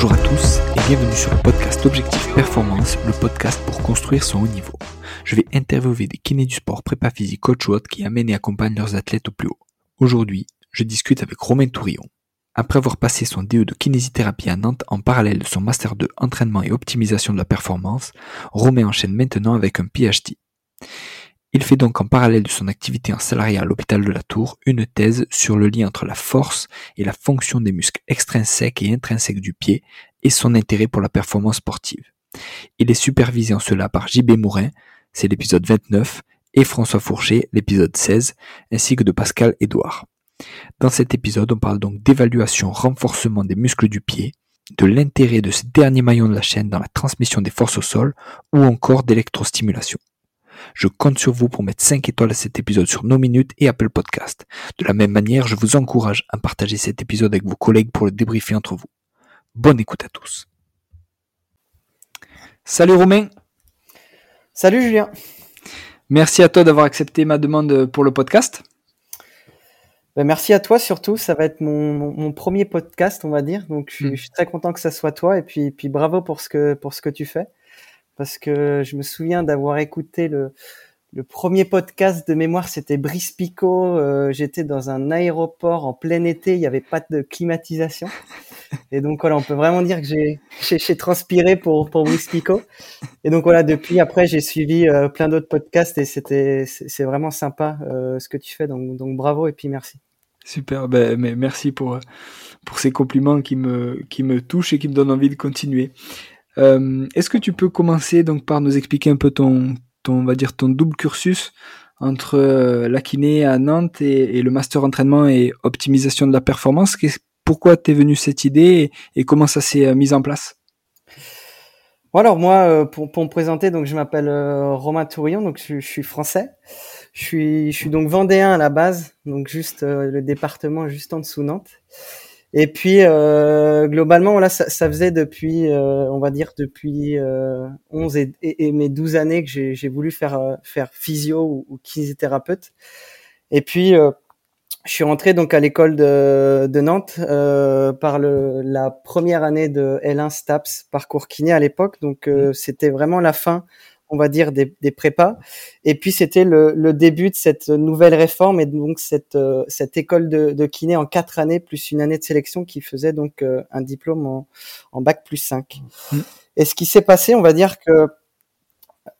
Bonjour à tous et bienvenue sur le podcast Objectif Performance, le podcast pour construire son haut niveau. Je vais interviewer des kinés du sport, prépa physique, coach ou qui amènent et accompagnent leurs athlètes au plus haut. Aujourd'hui, je discute avec Romain Tourillon. Après avoir passé son DE de kinésithérapie à Nantes en parallèle de son Master 2 entraînement et optimisation de la performance, Romain enchaîne maintenant avec un PhD. Il fait donc en parallèle de son activité en salariat à l'hôpital de la Tour une thèse sur le lien entre la force et la fonction des muscles extrinsèques et intrinsèques du pied et son intérêt pour la performance sportive. Il est supervisé en cela par JB Mourin, c'est l'épisode 29, et François Fourcher, l'épisode 16, ainsi que de Pascal Edouard. Dans cet épisode, on parle donc d'évaluation renforcement des muscles du pied, de l'intérêt de ce dernier maillon de la chaîne dans la transmission des forces au sol, ou encore d'électrostimulation. Je compte sur vous pour mettre 5 étoiles à cet épisode sur nos minutes et Apple Podcast. De la même manière, je vous encourage à partager cet épisode avec vos collègues pour le débriefer entre vous. Bonne écoute à tous. Salut Romain. Salut Julien. Merci à toi d'avoir accepté ma demande pour le podcast. Ben, merci à toi surtout. Ça va être mon, premier podcast, on va dire. Donc je, je, suis très content que ça soit toi et puis, puis bravo pour ce que pour ce que tu fais parce que je me souviens d'avoir écouté le, le premier podcast de mémoire, c'était Brice Picot. Euh, j'étais dans un aéroport en plein été, il n'y avait pas de climatisation. Et donc voilà, on peut vraiment dire que j'ai, transpiré pour, pour Brice Picot. Et donc voilà, depuis après, j'ai suivi euh, plein d'autres podcasts et c'était, c'est, vraiment sympa euh, ce que tu fais. Donc, donc bravo et puis merci. Super, ben, mais merci pour, pour ces compliments qui me, qui me touchent et qui me donnent envie de continuer. Euh, est-ce que tu peux commencer donc par nous expliquer un peu ton, on va dire ton double cursus entre euh, la kiné à Nantes et, le master entraînement et optimisation de la performance? Pourquoi t'es venu cette idée et, comment ça s'est euh, mis en place? Alors moi, pour, me présenter, donc je m'appelle Romain Tourillon, donc je, suis français. Je suis, je suis donc vendéen à la base, donc juste le département juste en dessous Nantes. Et puis euh, globalement, voilà, ça, ça, faisait depuis, euh, on va dire depuis euh, 11 et, et, mes 12 années que j'ai voulu faire euh, faire physio ou, ou, kinésithérapeute. Et puis euh, je suis rentré donc à l'école de, de Nantes euh, par le, la première année de L1 STAPS parcours kiné à l'époque. Donc mmh. c'était vraiment la fin on va dire, des, des prépas. Et puis c'était le, le, début de cette nouvelle réforme et donc cette, euh, cette école de, de, kiné en quatre années plus une année de sélection qui faisait donc euh, un diplôme en, en, bac plus 5. Mmh. Et ce qui s'est passé, on va dire que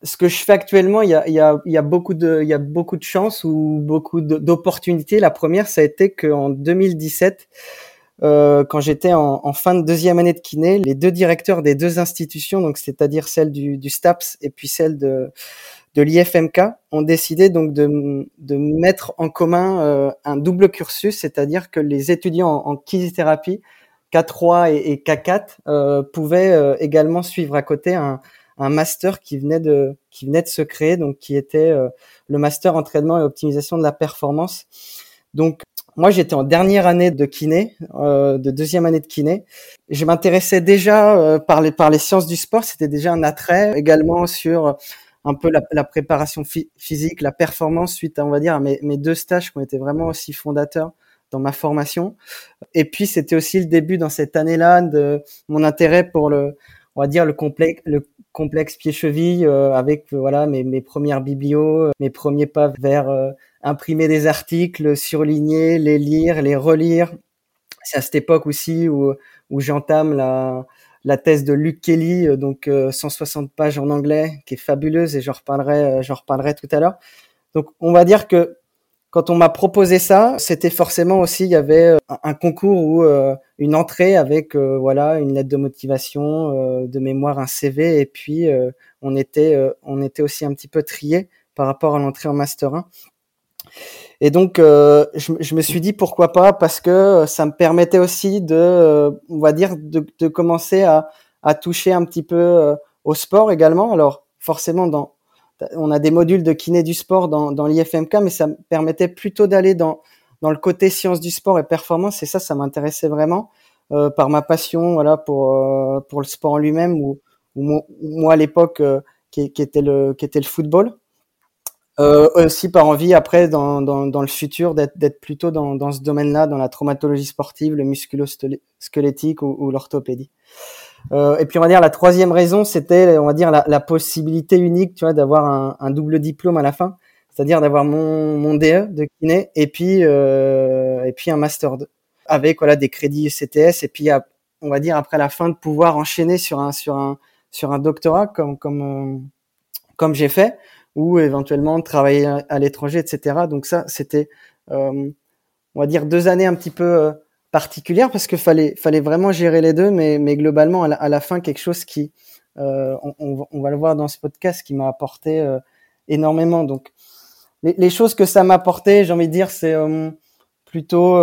ce que je fais actuellement, il y a, il y a, il y a beaucoup de, il y a beaucoup de chance ou beaucoup d'opportunités. La première, ça a été qu'en 2017, euh, quand j'étais en, en, fin de deuxième année de kiné, les deux directeurs des deux institutions, donc c'est-à-dire celle du, du, STAPS et puis celle de, de l'IFMK, ont décidé donc de, de mettre en commun euh, un double cursus, c'est-à-dire que les étudiants en, en kinésithérapie K3 et, et K4 euh, pouvaient euh, également suivre à côté un, un master qui venait de qui venait de se créer, donc qui était euh, le master entraînement et optimisation de la performance. Donc moi, j'étais en dernière année de kiné, euh, de deuxième année de kiné. Je m'intéressais déjà euh, par les par les sciences du sport. C'était déjà un attrait également sur un peu la, la préparation physique, la performance suite à on va dire à mes, mes deux stages qui ont été vraiment aussi fondateurs dans ma formation. Et puis c'était aussi le début dans cette année-là de mon intérêt pour le on va dire le complexe le complexe pied-cheville euh, avec voilà mes, mes premières biblios, mes premiers pas vers euh, imprimer des articles, surligner, les lire, les relire. C'est à cette époque aussi où, où j'entame la, la thèse de Luke Kelly, euh, donc 160 euh, pages en anglais, qui est fabuleuse et j'en reparlerai, euh, j'en reparlerai tout à l'heure. Donc, on va dire que quand on m'a proposé ça, c'était forcément aussi il y avait un concours ou une entrée avec voilà une lettre de motivation, de mémoire, un CV et puis on était on était aussi un petit peu trié par rapport à l'entrée en master 1. Et donc, euh, je, je, me suis dit pourquoi pas parce que ça me permettait aussi de, euh, on va dire, de, de commencer à, à, toucher un petit peu euh, au sport également. Alors, forcément, dans, on a des modules de kiné du sport dans, dans l'IFMK, mais ça me permettait plutôt d'aller dans, dans le côté sciences du sport et performance. Et ça, ça m'intéressait vraiment euh, par ma passion, voilà, pour pour le sport en lui-même ou, ou moi à l'époque qui, qui, était le qui était le football. Euh, aussi par envie après dans, dans, dans le futur d'être plutôt dans, dans ce domaine-là, dans la traumatologie sportive, le musculo-squelettique ou, ou l'orthopédie. Euh, et puis on va dire la troisième raison, c'était on va dire la, la possibilité unique, tu vois, d'avoir un, un, double diplôme à la fin, c'est-à-dire d'avoir mon, mon DE de kiné et puis euh, et puis un master 2 avec voilà des crédits CTS et puis on va dire après la fin de pouvoir enchaîner sur un sur un sur un doctorat comme comme euh, comme j'ai fait ou éventuellement travailler à, l'étranger, etc. Donc ça, c'était, euh, on va dire, deux années un petit peu euh, particulières parce qu'il fallait, fallait vraiment gérer les deux, mais, mais globalement, à la, fin, quelque chose qui, euh, on, on, va le voir dans ce podcast, qui m'a apporté énormément. Donc, les, les, choses que ça m'a apporté, j'ai envie de dire, c'est plutôt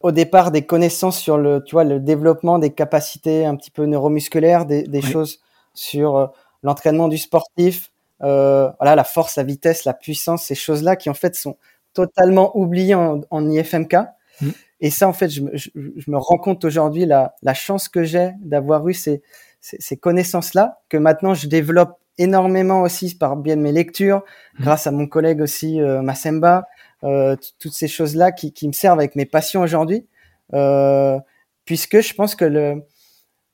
au départ des connaissances sur le, tu vois, le développement des capacités un petit peu neuromusculaires, des, des choses sur l'entraînement du sportif, voilà, la force, la vitesse, la puissance, ces choses-là qui en fait sont totalement oubliées en, en IFMK. Mm. Et ça, en fait, je, je, je me rends compte aujourd'hui la, la chance que j'ai d'avoir eu ces, ces, ces connaissances-là, que maintenant je développe énormément aussi par bien de mes lectures, mm. grâce à mon collègue aussi euh, Massemba, euh, toutes ces choses-là qui, qui, me servent avec mes passions aujourd'hui, euh, puisque je pense que le,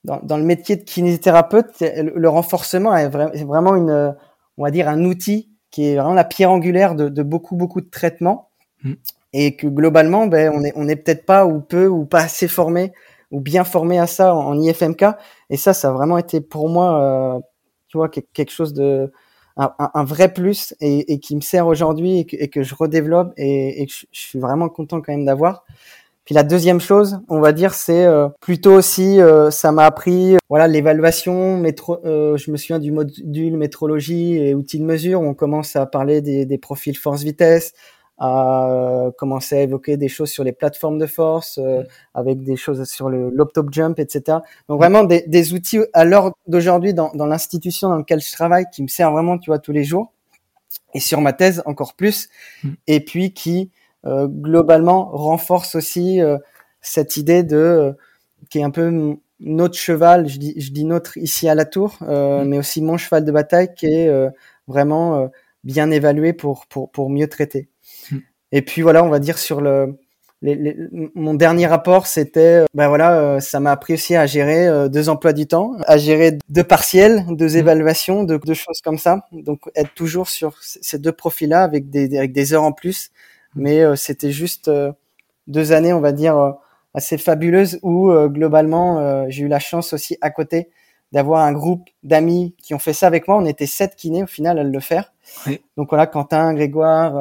dans, dans, le métier de kinésithérapeute, le, le renforcement est, est, vraiment une, on va dire, un outil qui est vraiment la pierre angulaire de, de beaucoup, beaucoup de traitements. Mm. Et que globalement, ben, on est, on est peut-être pas ou peu ou pas assez formé ou bien formé à ça en, IFMK. Et ça, ça a vraiment été pour moi, euh, tu vois, quelque chose de, un, un vrai plus et, et, qui me sert aujourd'hui et, et, que je redéveloppe et, et que je, je suis vraiment content quand même d'avoir. Puis la deuxième chose, on va dire, c'est euh, plutôt aussi, euh, ça m'a appris, euh, voilà, l'évaluation, métro, je me souviens du module métrologie et outils de mesure. Où on commence à parler des, des profils force-vitesse, à commencer à évoquer des choses sur les plateformes de force, mm. avec des choses sur le l'optop jump, etc. Donc vraiment des, des outils à l'heure d'aujourd'hui dans, dans l'institution dans laquelle je travaille qui me servent vraiment, tu vois, tous les jours. Et sur ma thèse encore plus. Mm. Et puis qui euh, globalement renforce aussi euh, cette idée de euh, qui est un peu notre cheval, je dis, je dis notre ici à la tour, mm. mais aussi mon cheval de bataille qui est vraiment bien évalué pour, pour, pour mieux traiter. Mm. Et puis voilà, on va dire sur le, les, les, mon dernier rapport, c'était, ben voilà, ça m'a appris aussi à gérer deux emplois du temps, à gérer deux partiels, deux mm. évaluations, deux, deux, choses comme ça. Donc être toujours sur ces deux profils-là avec des, avec des heures en plus, mais euh, c'était juste euh, deux années, on va dire, euh, assez fabuleuses où globalement j'ai eu la chance aussi à côté d'avoir un groupe d'amis qui ont fait ça avec moi. On était sept kinés au final à le faire. Oui. Donc voilà, Quentin, Grégoire,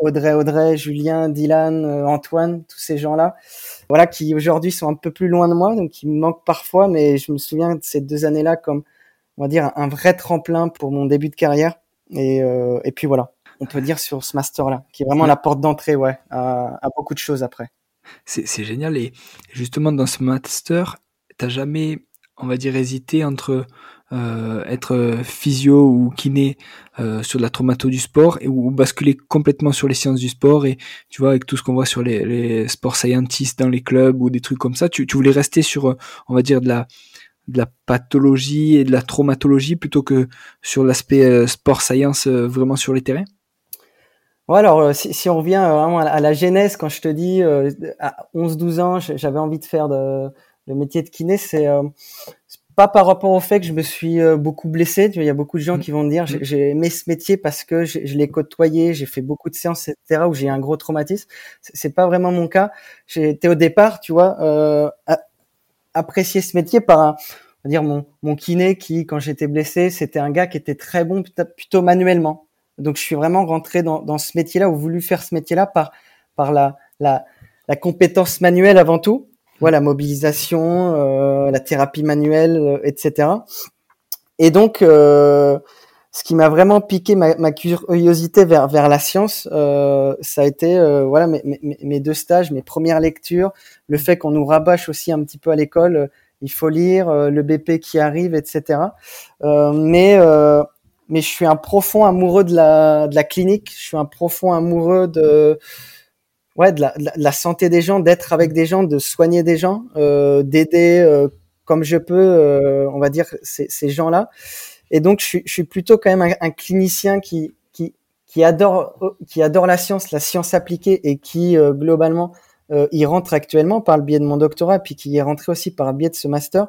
Audrey, Audrey, Julien, Dylan, Antoine, tous ces gens-là, voilà, qui aujourd'hui sont un peu plus loin de moi, donc qui me manquent parfois, mais je me souviens de ces deux années-là comme, on va dire, un vrai tremplin pour mon début de carrière. Et, et puis voilà on peut dire, sur ce master-là, qui est vraiment la porte d'entrée, ouais, à, beaucoup de choses après. C'est génial. Et justement, dans ce master, t'as jamais, on va dire, hésité entre euh, être physio ou kiné euh, sur la traumato du sport et ou basculer complètement sur les sciences du sport et tu vois avec tout ce qu'on voit sur les, les sport scientists dans les clubs ou des trucs comme ça tu, tu voulais rester sur on va dire de la de la pathologie et de la traumatologie plutôt que sur l'aspect euh, sport science euh, vraiment sur les terrains? Ouais, alors euh, si, si, on revient euh, vraiment à la genèse, quand je te dis euh, à 11-12 ans, j'avais envie de faire de, le métier de kiné, c'est pas par rapport au fait que je me suis beaucoup blessé. Il y a beaucoup de gens mmh. qui vont me dire mmh. j'ai aimé ce métier parce que je, l'ai côtoyé, j'ai fait beaucoup de séances, etc. où j'ai un gros traumatisme. C'est pas vraiment mon cas. J'ai été au départ, tu vois, euh, apprécier ce métier par un, on va dire mon, mon kiné qui, quand j'étais blessé, c'était un gars qui était très bon plutôt manuellement donc je suis vraiment rentré dans, ce métier-là ou voulu faire ce métier-là par par la, la, compétence manuelle avant tout, voilà, mobilisation, euh, la thérapie manuelle, euh, etc. Et donc euh, ce qui m'a vraiment piqué ma, curiosité vers vers la science, ça a été voilà mes, mes, mes, deux stages, mes premières lectures, le fait qu'on nous rabâche aussi un petit peu à l'école, il faut lire le BP qui arrive, etc. mais mais je suis un profond amoureux de la, de la clinique. Je suis un profond amoureux de, ouais, de la, santé des gens, d'être avec des gens, de soigner des gens, euh, d'aider euh, comme je peux, euh, on va dire, ces, gens-là. Et donc, je suis, plutôt quand même un, clinicien qui, qui, qui adore qui adore la science, la science appliquée et qui globalement y rentre actuellement par le biais de mon doctorat, puis qui y est rentré aussi par le biais de ce master.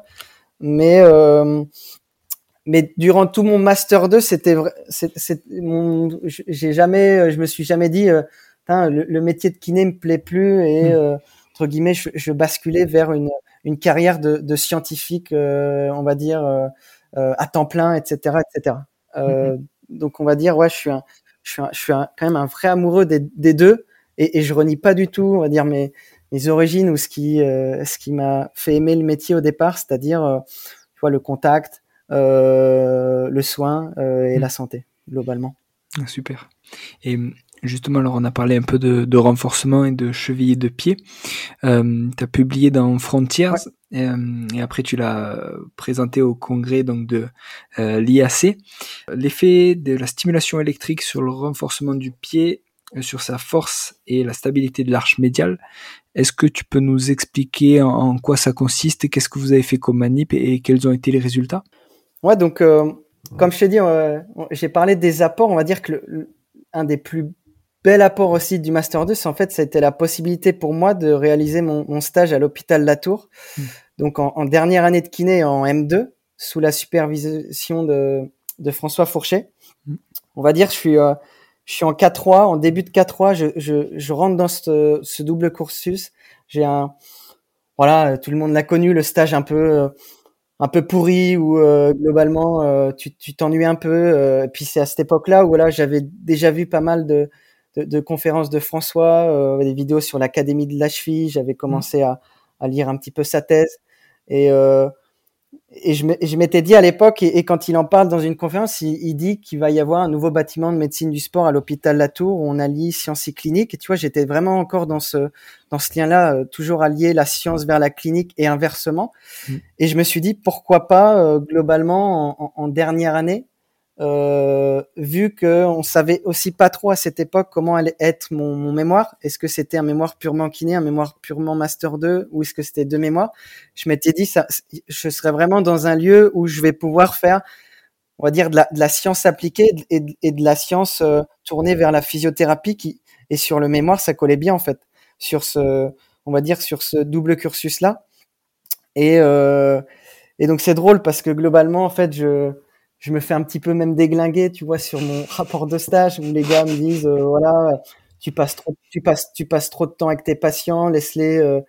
Mais mais durant tout mon master 2, c'était c'est mon j'ai jamais je me suis jamais dit le, métier de kiné me plaît plus et mmh. entre guillemets je, je, basculais vers une une carrière de, de scientifique on va dire à temps plein etc etc mmh donc on va dire ouais je suis un je suis, je suis quand même un vrai amoureux des, des deux et, et, je renie pas du tout, on va dire mes, mes origines ou ce qui, euh, ce qui m'a fait aimer le métier au départ, c'est-à-dire, euh, tu vois, le contact, euh, le soin euh, et mmh. la santé globalement. Ah, super. Et justement, alors on a parlé un peu de, de renforcement et de cheville de pied. Euh, tu as publié dans Frontiers euh, et après tu l'as présenté au congrès donc de euh, l'IAC. L'effet de la stimulation électrique sur le renforcement du pied, euh, sur sa force et la stabilité de l'arche médiale. Est-ce que tu peux nous expliquer en, quoi ça consiste, qu'est-ce que vous avez fait comme manip et, quels ont été les résultats? Ouais, donc comme je t'ai dit, j'ai parlé des apports. On va dire que le, un des plus bel apport aussi du Master 2, c'est en fait, ça a été la possibilité pour moi de réaliser mon, mon stage à l'hôpital Latour. Mmh. Donc, en, en, dernière année de kiné en M2, sous la supervision de, de François Fourchet. Mmh. On va dire, je suis, euh, je suis en K3, en début de K3, je, je, je rentre dans ce, ce double cursus. J'ai un, voilà, tout le monde l'a connu, le stage un peu, euh, un peu pourri où euh, globalement euh, tu t'ennuies un peu. et puis c'est à cette époque-là où voilà, j'avais déjà vu pas mal de, de, conférences de François, euh, des vidéos sur l'Académie de la cheville. J'avais mmh. commencé à, à, lire un petit peu sa thèse. Et, euh, et je m'étais dit à l'époque, et, quand il en parle dans une conférence, il, dit qu'il va y avoir un nouveau bâtiment de médecine du sport à l'hôpital Latour où on allie science et clinique. Et tu vois, j'étais vraiment encore dans ce dans ce lien-là, euh, toujours allier la science vers la clinique et inversement. Mmh. Et je me suis dit pourquoi pas euh, globalement en, en, dernière année euh, vu que on savait aussi pas trop à cette époque comment allait être mon, mon mémoire. Est-ce que c'était un mémoire purement kiné, un mémoire purement master 2, ou est-ce que c'était deux mémoires Je m'étais dit ça, je serais vraiment dans un lieu où je vais pouvoir faire, on va dire de la, de la science appliquée et de, et de la science euh, tournée vers la physiothérapie qui et sur le mémoire ça collait bien en fait sur ce, on va dire sur ce double cursus là. Et euh, et donc c'est drôle parce que globalement en fait je je me fais un petit peu même déglinguer, tu vois, sur mon rapport de stage où les gars me disent, euh, voilà, tu passes trop, tu passes, tu passes trop de temps avec tes patients, laisse-les, euh,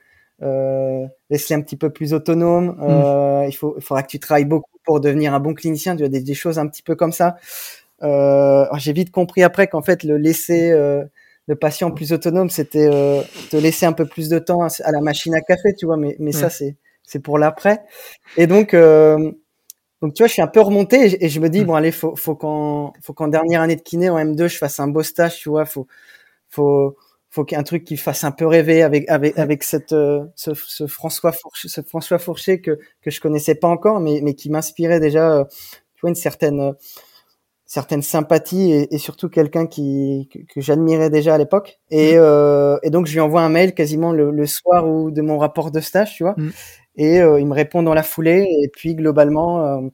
euh, laisse-les un petit peu plus autonomes. Mm. Euh, il faut, il faudra que tu travailles beaucoup pour devenir un bon clinicien. Tu as des, des choses un petit peu comme ça. Euh, j'ai vite compris après qu'en fait le laisser le patient plus autonome, c'était te laisser un peu plus de temps à la machine à café, tu vois. Mais, mais ça c'est c'est pour l'après. Et donc donc tu vois, je suis un peu remonté et je, me dis mmh. bon allez, faut faut qu'en faut qu'en dernière année de kiné en M2, je fasse un beau stage, tu vois, faut faut faut qu'il y ait un truc qui fasse un peu rêver avec avec avec cette euh, ce, ce, François Fourchet, ce François Fourchet que que je connaissais pas encore mais mais qui m'inspirait déjà euh, tu vois une certaine euh, certaine sympathie et, et surtout quelqu'un qui que, que j'admirais déjà à l'époque et euh, et donc je lui envoie un mail quasiment le, le soir ou de mon rapport de stage, tu vois. Et euh, il me répond dans la foulée. Et puis globalement, euh,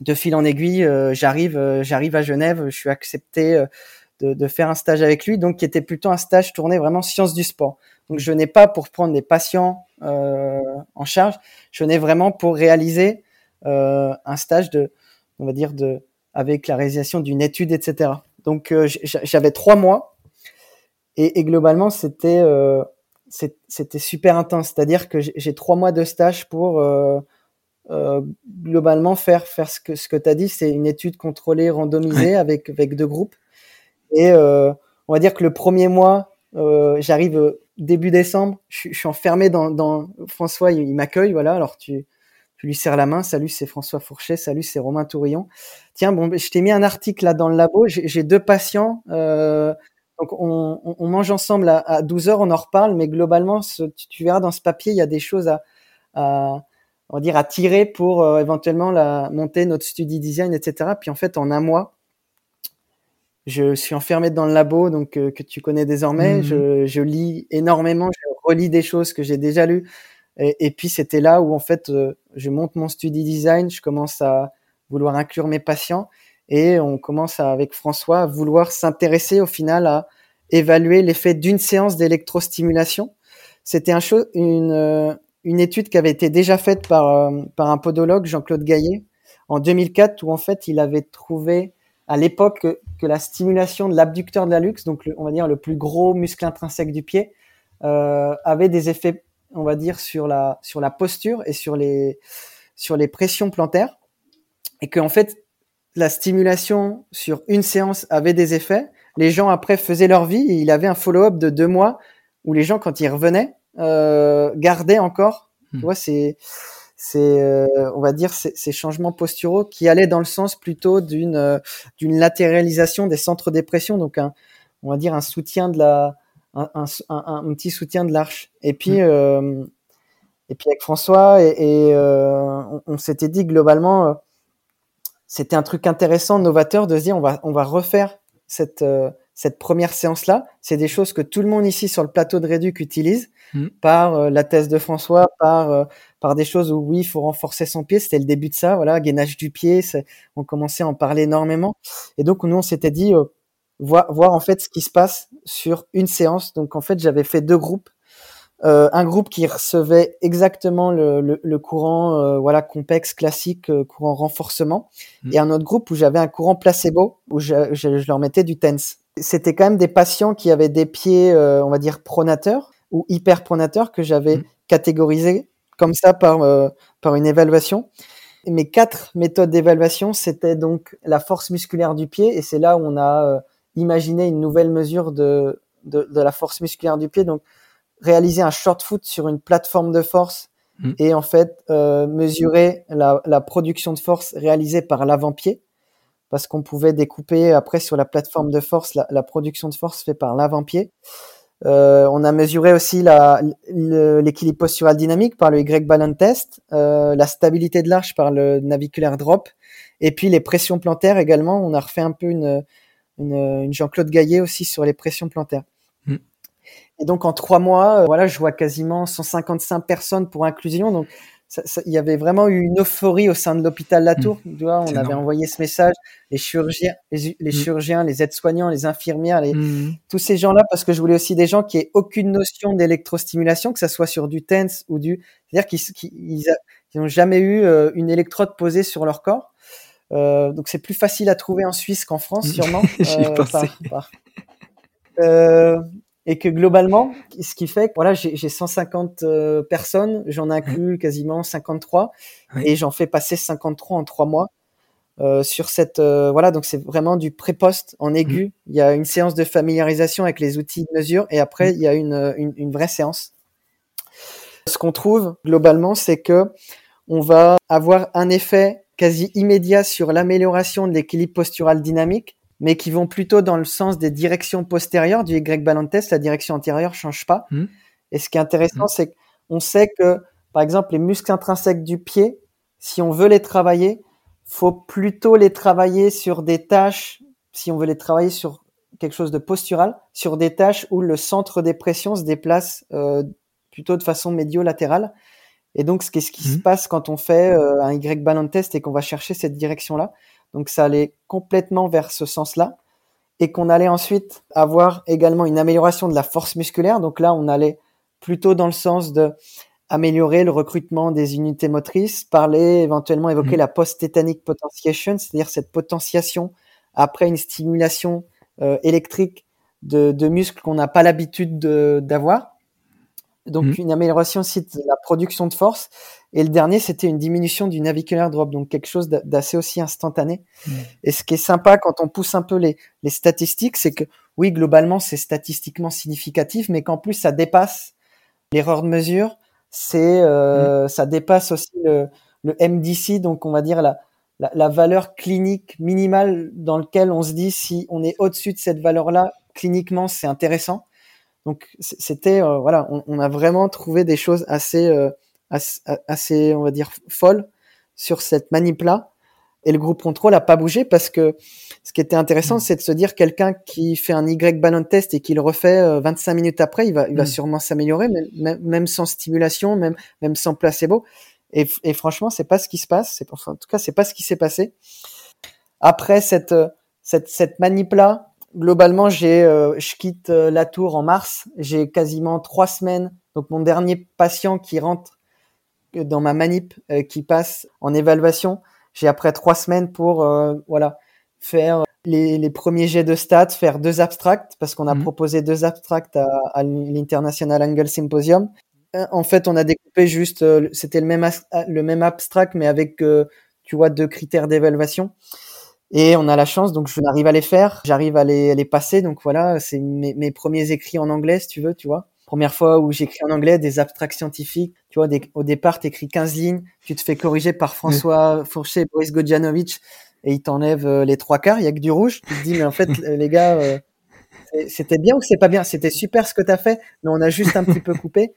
de fil en aiguille, euh, j'arrive, j'arrive à Genève. Je suis accepté de, faire un stage avec lui, donc qui était plutôt un stage tourné vraiment sciences du sport. Donc je n'ai pas pour prendre des patients en charge, je n'ai vraiment pour réaliser un stage de, on va dire de, avec la réalisation d'une étude, etc. Donc j'avais trois mois et globalement c'était c'était super intense. C'est-à-dire que j'ai trois mois de stage pour euh, euh, globalement faire faire ce que ce que tu as dit, c'est une étude contrôlée, randomisée avec avec deux groupes. Et euh, on va dire que le premier mois, j'arrive début décembre, je, je, suis enfermé dans, dans François, il, m'accueille, voilà. Alors tu tu lui serres la main. Salut, c'est François Fourchet. Salut, c'est Romain Tourillon. Tiens, bon, je t'ai mis un article là dans le labo. J'ai deux patients. Donc on, on, mange ensemble à, à, 12 heures, on en reparle, mais globalement, ce, tu, tu, verras dans ce papier, il y a des choses à, à on va dire à tirer pour euh, éventuellement la, monter notre study design, etc. Puis en fait, en un mois, je suis enfermé dans le labo, donc euh, que tu connais désormais. Mmh. Je, je, lis énormément, je relis des choses que j'ai déjà lues. Et, et puis c'était là où en fait, euh, je monte mon study design, je commence à vouloir inclure mes patients. Et on commence avec François à vouloir s'intéresser au final à évaluer l'effet d'une séance d'électrostimulation. C'était un une, euh, une étude qui avait été déjà faite par, euh, par un podologue, Jean-Claude Gaillet, en 2004, où en fait il avait trouvé à l'époque que, la stimulation de l'abducteur de la luxe, donc on va dire le plus gros muscle intrinsèque du pied, euh, avait des effets, on va dire, sur la, sur la posture et sur les, sur les pressions plantaires. Et qu'en fait, la stimulation sur une séance avait des effets. Les gens après faisaient leur vie et il avait un follow-up de deux mois où les gens, quand ils revenaient, euh, gardaient encore, tu hmm. vois, c'est c'est euh, on va dire ces, changements posturaux qui allaient dans le sens plutôt d'une euh, d'une latéralisation des centres de pression donc un on va dire un soutien de la un, un, un, petit soutien de l'arche et puis mm. euh, et puis avec François et, et on, on s'était dit globalement c'était un truc intéressant novateur de se dire on va on va refaire cette cette première séance là c'est des choses que tout le monde ici sur le plateau de Réduc utilise mm. par la thèse de François par par des choses où oui, il faut renforcer son pied. C'était le début de ça, voilà, gainage du pied. On commençait à en parler énormément. Et donc nous, on s'était dit euh, voir, voir en fait ce qui se passe sur une séance. Donc en fait, j'avais fait deux groupes. Euh, un groupe qui recevait exactement le, le, courant euh, voilà complexe classique courant renforcement mmh. et un autre groupe où j'avais un courant placebo où je, je, leur mettais du tense c'était quand même des patients qui avaient des pieds on va dire pronateurs ou hyper pronateurs que j'avais mmh. catégorisés comme ça par, euh, par une évaluation. Mes quatre méthodes d'évaluation, c'était donc la force musculaire du pied, et c'est là où on a euh, imaginé une nouvelle mesure de, de, de, la force musculaire du pied. Donc, réaliser un short foot sur une plateforme de force mmh. et en fait euh, mesurer la, la, production de force réalisée par l'avant-pied, parce qu'on pouvait découper après sur la plateforme de force la, la production de force faite par l'avant-pied. Euh, on a mesuré aussi l'équilibre postural dynamique par le Y Balance Test, euh, la stabilité de l'arche par le naviculaire drop, et puis les pressions plantaires également. On a refait un peu une, une, Jean-Claude Gaillet aussi sur les pressions plantaires. Et donc en trois mois, euh, voilà, je vois quasiment 155 personnes pour inclusion. Donc il y avait vraiment eu une euphorie au sein de l'hôpital Latour. Mmh. Tu vois, on avait envoyé ce message, les chirurgiens, les, mmh. chirurgiens, les aides-soignants, les infirmières, les, mmh. tous ces gens-là, parce que je voulais aussi des gens qui aient aucune notion d'électrostimulation, que ça soit sur du TENS ou du, c'est-à-dire qu'ils n'ont jamais eu euh, une électrode posée sur leur corps. Euh, donc c'est plus facile à trouver en Suisse qu'en France, sûrement. euh, et que globalement, ce qui fait que voilà, j'ai 150 euh, personnes, j'en inclus quasiment 53 et j'en fais passer 53 en trois mois. Euh, sur cette euh, voilà donc c'est vraiment du pré-poste en aigu. Mmh. Il y a une séance de familiarisation avec les outils de mesure et après mmh. il y a une, une, une vraie séance. Ce qu'on trouve globalement, c'est que on va avoir un effet quasi immédiat sur l'amélioration de l'équilibre postural dynamique mais qui vont plutôt dans le sens des directions postérieures du Y balance test. La direction antérieure change pas. Hmm. Et ce qui est intéressant, hmm. c'est qu'on sait que, par exemple, les muscles intrinsèques du pied, si on veut les travailler, faut plutôt les travailler sur des tâches, si on veut les travailler sur quelque chose de postural, sur des tâches où le centre des pressions se déplace euh, plutôt de façon médio-latérale. Et donc, qu'est-ce qui se hmm. passe quand on fait euh, un Y balance test et qu'on va chercher cette direction-là donc ça allait complètement vers ce sens-là. Et qu'on allait ensuite avoir également une amélioration de la force musculaire. Donc là, on allait plutôt dans le sens de améliorer le recrutement des unités motrices, parler éventuellement évoquer mmh. la post-tétanic potentiation, c'est-à-dire cette potentiation après une stimulation euh, électrique de, de muscles qu'on n'a pas l'habitude d'avoir. Donc mmh. une amélioration aussi de la production de force. Et le dernier, c'était une diminution du naviculaire drop, donc quelque chose d'assez aussi instantané. Mmh. Et ce qui est sympa quand on pousse un peu les, les statistiques, c'est que oui, globalement, c'est statistiquement significatif, mais qu'en plus, ça dépasse l'erreur de mesure. C'est euh, mmh. ça dépasse aussi le, le, MDC, donc on va dire la, la, la, valeur clinique minimale dans lequel on se dit si on est au-dessus de cette valeur-là, cliniquement, c'est intéressant. Donc c'était euh, voilà, on, a vraiment trouvé des choses assez, euh, assez, on va dire folles sur cette manip là. Et le groupe contrôle a pas bougé parce que ce qui était intéressant, mm. c'est de se dire quelqu'un qui fait un Y ballon test et qui le refait 25 euh, minutes après, il va, il va mm. sûrement s'améliorer, même, même sans stimulation, même, même sans placebo. Et, et franchement, c'est pas ce qui se passe. C'est en tout cas, c'est pas ce qui s'est passé. après cette cette cette manip là, globalement, j'ai je quitte la tour en mars. J'ai quasiment trois semaines. Donc mon dernier patient qui rentre dans ma manip, qui passe en évaluation, j'ai après trois semaines pour voilà faire les, les, premiers jets de stats, faire deux abstracts, parce qu'on a mhm. proposé deux abstracts à, à l'International Angle Symposium. Euh, en fait, on a découpé juste, euh, c'était le même, le même abstract, mais avec, euh, tu vois, deux critères d'évaluation. Et on a la chance, donc je n'arrive à les faire, j'arrive à les, les passer. Donc voilà, c'est mes, mes, premiers écrits en anglais, si tu veux, tu vois. Première fois où j'écris en anglais des abstracts scientifiques. Tu vois, au départ, tu écris 15 lignes, tu te fais corriger par François Fourchet et Boris Godjanovic et il t'enlève euh, les trois quarts, il y a que du rouge. Tu te dis, mais en fait, les gars, euh, c'était bien ou c'est pas bien? C'était super ce que tu as fait, mais on a juste un petit peu coupé.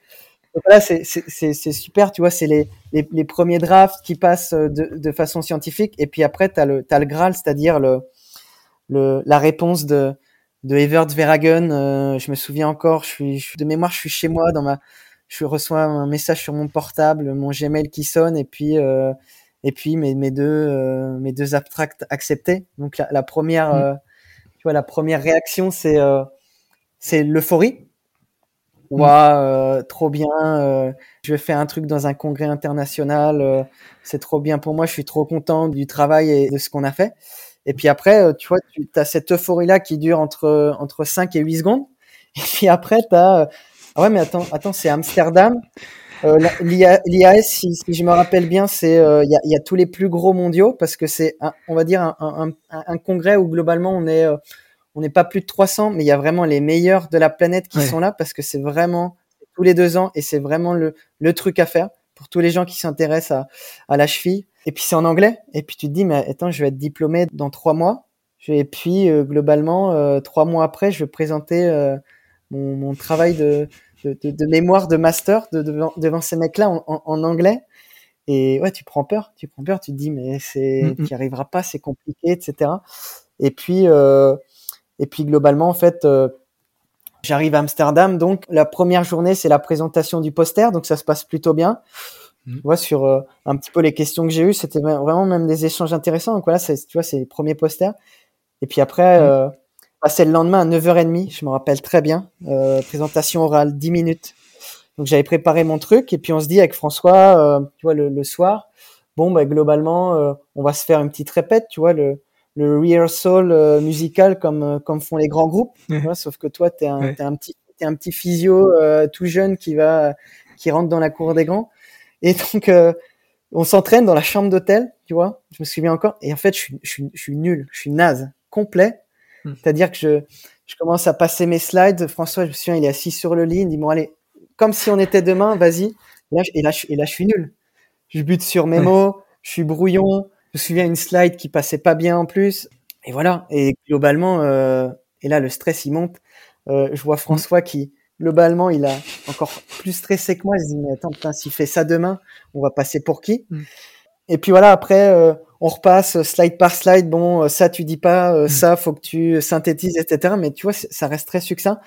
Donc là, c'est super, tu vois, c'est les, les, les, premiers drafts qui passent euh, de, de façon scientifique, et puis après, tu as le, as le Graal, c'est-à-dire le, le, la réponse de, de Evert Veragen. je me souviens encore, je suis, de mémoire, je suis chez moi, dans ma, je reçois un message sur mon portable, mon Gmail qui sonne, et puis euh, et puis mes, mes deux euh, mes deux abstracts acceptés. Donc la, la première mm. euh, tu vois la première réaction c'est euh, c'est l'euphorie. Mm. Waouh, trop bien, je vais faire un truc dans un congrès international, c'est trop bien pour moi, je suis trop content du travail et de ce qu'on a fait. Et puis après, tu vois, tu as cette euphorie-là qui dure entre, entre 5 et 8 secondes. Et puis après, tu as... Ah ouais, mais attends, attends c'est Amsterdam. Euh, L'IAS, si, si, je me rappelle bien, c'est euh, il y, a, y, a, tous les plus gros mondiaux parce que c'est, on va dire, un, un, un, congrès où globalement on est, euh, on n'est pas plus de 300, mais il y a vraiment les meilleurs de la planète qui sont là parce que c'est vraiment tous les deux ans et c'est vraiment le, le truc à faire pour tous les gens qui s'intéressent à, à la cheville. Et puis c'est en anglais. Et puis tu te dis, mais attends, je vais être diplômé dans trois mois. Et puis euh, globalement, trois mois après, je vais présenter mon, mon travail de de, de, mémoire de master de, devant, devant, ces mecs-là en, en, anglais. Et ouais, tu prends peur, tu prends peur, tu te dis mais c'est, mm, mm. tu n'y arriveras pas, c'est compliqué, etc. Et puis, euh, et puis globalement en fait, euh, j'arrive à Amsterdam, donc la première journée c'est la présentation du poster, donc ça se passe plutôt bien. Mm. Tu vois sur euh, un petit peu les questions que j'ai eues, c'était vraiment même des échanges intéressants. Donc voilà, c'est, tu vois, c'est les premiers posters. Et puis après, euh, c'est le lendemain à 9h30, je me rappelle très bien. Euh, présentation orale, 10 minutes. Donc j'avais préparé mon truc et puis on se dit avec François, euh, tu vois, le, soir, bon, bah, globalement, euh, on va se faire une petite répète, tu vois, le, le rehearsal euh, musical comme, comme font les grands groupes. sauf que toi, t'es un, es un petit, es un petit physio tout jeune qui va, qui rentre dans la cour des grands. Et donc, on s'entraîne dans la chambre d'hôtel, tu vois. Je me souviens encore. Et en fait, je suis, je suis, je suis nul, je suis naze, complet. Hmm. C'est-à-dire que je, je commence à passer mes slides. François, je me souviens, il est assis sur le lit. Il dit, bon, allez, comme si on était demain, vas-y. Et là, et, là, et là, je suis nul. Je bute sur mes mots, je suis brouillon. Je me souviens une slide qui passait pas bien en plus. Et voilà. Et globalement, euh, et là, le stress, il monte. Euh, je vois François qui, globalement, il a encore plus stressé que moi. Il se dit, mais attends, putain, s'il fait ça demain, on va passer pour qui? Hmm. Et puis voilà, après, euh, on repasse slide par slide. Bon, euh, ça tu dis pas, euh, mm. ça faut que tu synthétises, etc. Mais tu vois, ça reste très succinct.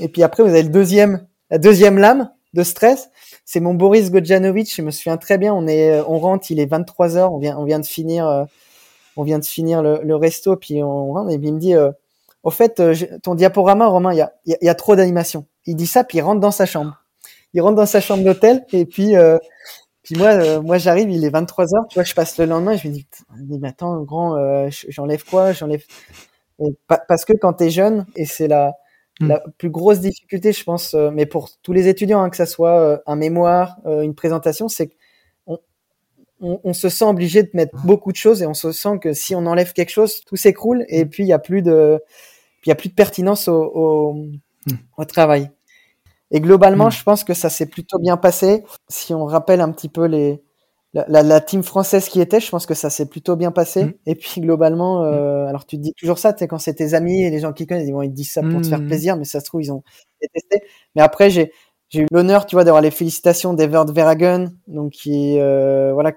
Et puis après, vous avez le deuxième, la deuxième lame de stress. C'est mon Boris Godjanovic. Je me souviens très bien. On est, on rentre, il est 23 heures. On vient, on vient de finir, euh, on vient de finir le, le, resto. Puis on rentre et puis il me dit, au fait, ton diaporama, Romain, il y a, y, y a trop d'animation. Il dit ça, puis il rentre dans sa chambre. Il rentre dans sa chambre d'hôtel et puis puis moi, euh, moi j'arrive, il est 23 h tu vois, je passe le lendemain, je me dis, mais attends, grand, euh, j'enlève quoi J'enlève parce que quand tu es jeune, et c'est la, hmm. la plus grosse difficulté, je pense, euh, mais pour tous les étudiants, hein, que ça soit un mémoire, une présentation, c'est qu'on on, on, se sent obligé de mettre beaucoup de choses et on se sent que si on enlève quelque chose, tout s'écroule et hmm. puis il y a plus de, il y a plus de pertinence au, au, au travail. Et globalement, hmm. je pense que ça s'est plutôt bien passé. Si on rappelle un petit peu les, la, la, team française qui était, je pense que ça s'est plutôt bien passé. Hmm. Et puis globalement, euh, hmm. alors tu te dis toujours ça, tu quand c'est tes amis et les gens qui connaissent, ils, vont, ils te disent ça pour te faire plaisir, mais ça se trouve, ils ont détesté. Mais après, j'ai, eu l'honneur, tu vois, d'avoir les félicitations d'Evert Veragen, donc qui, euh, voilà,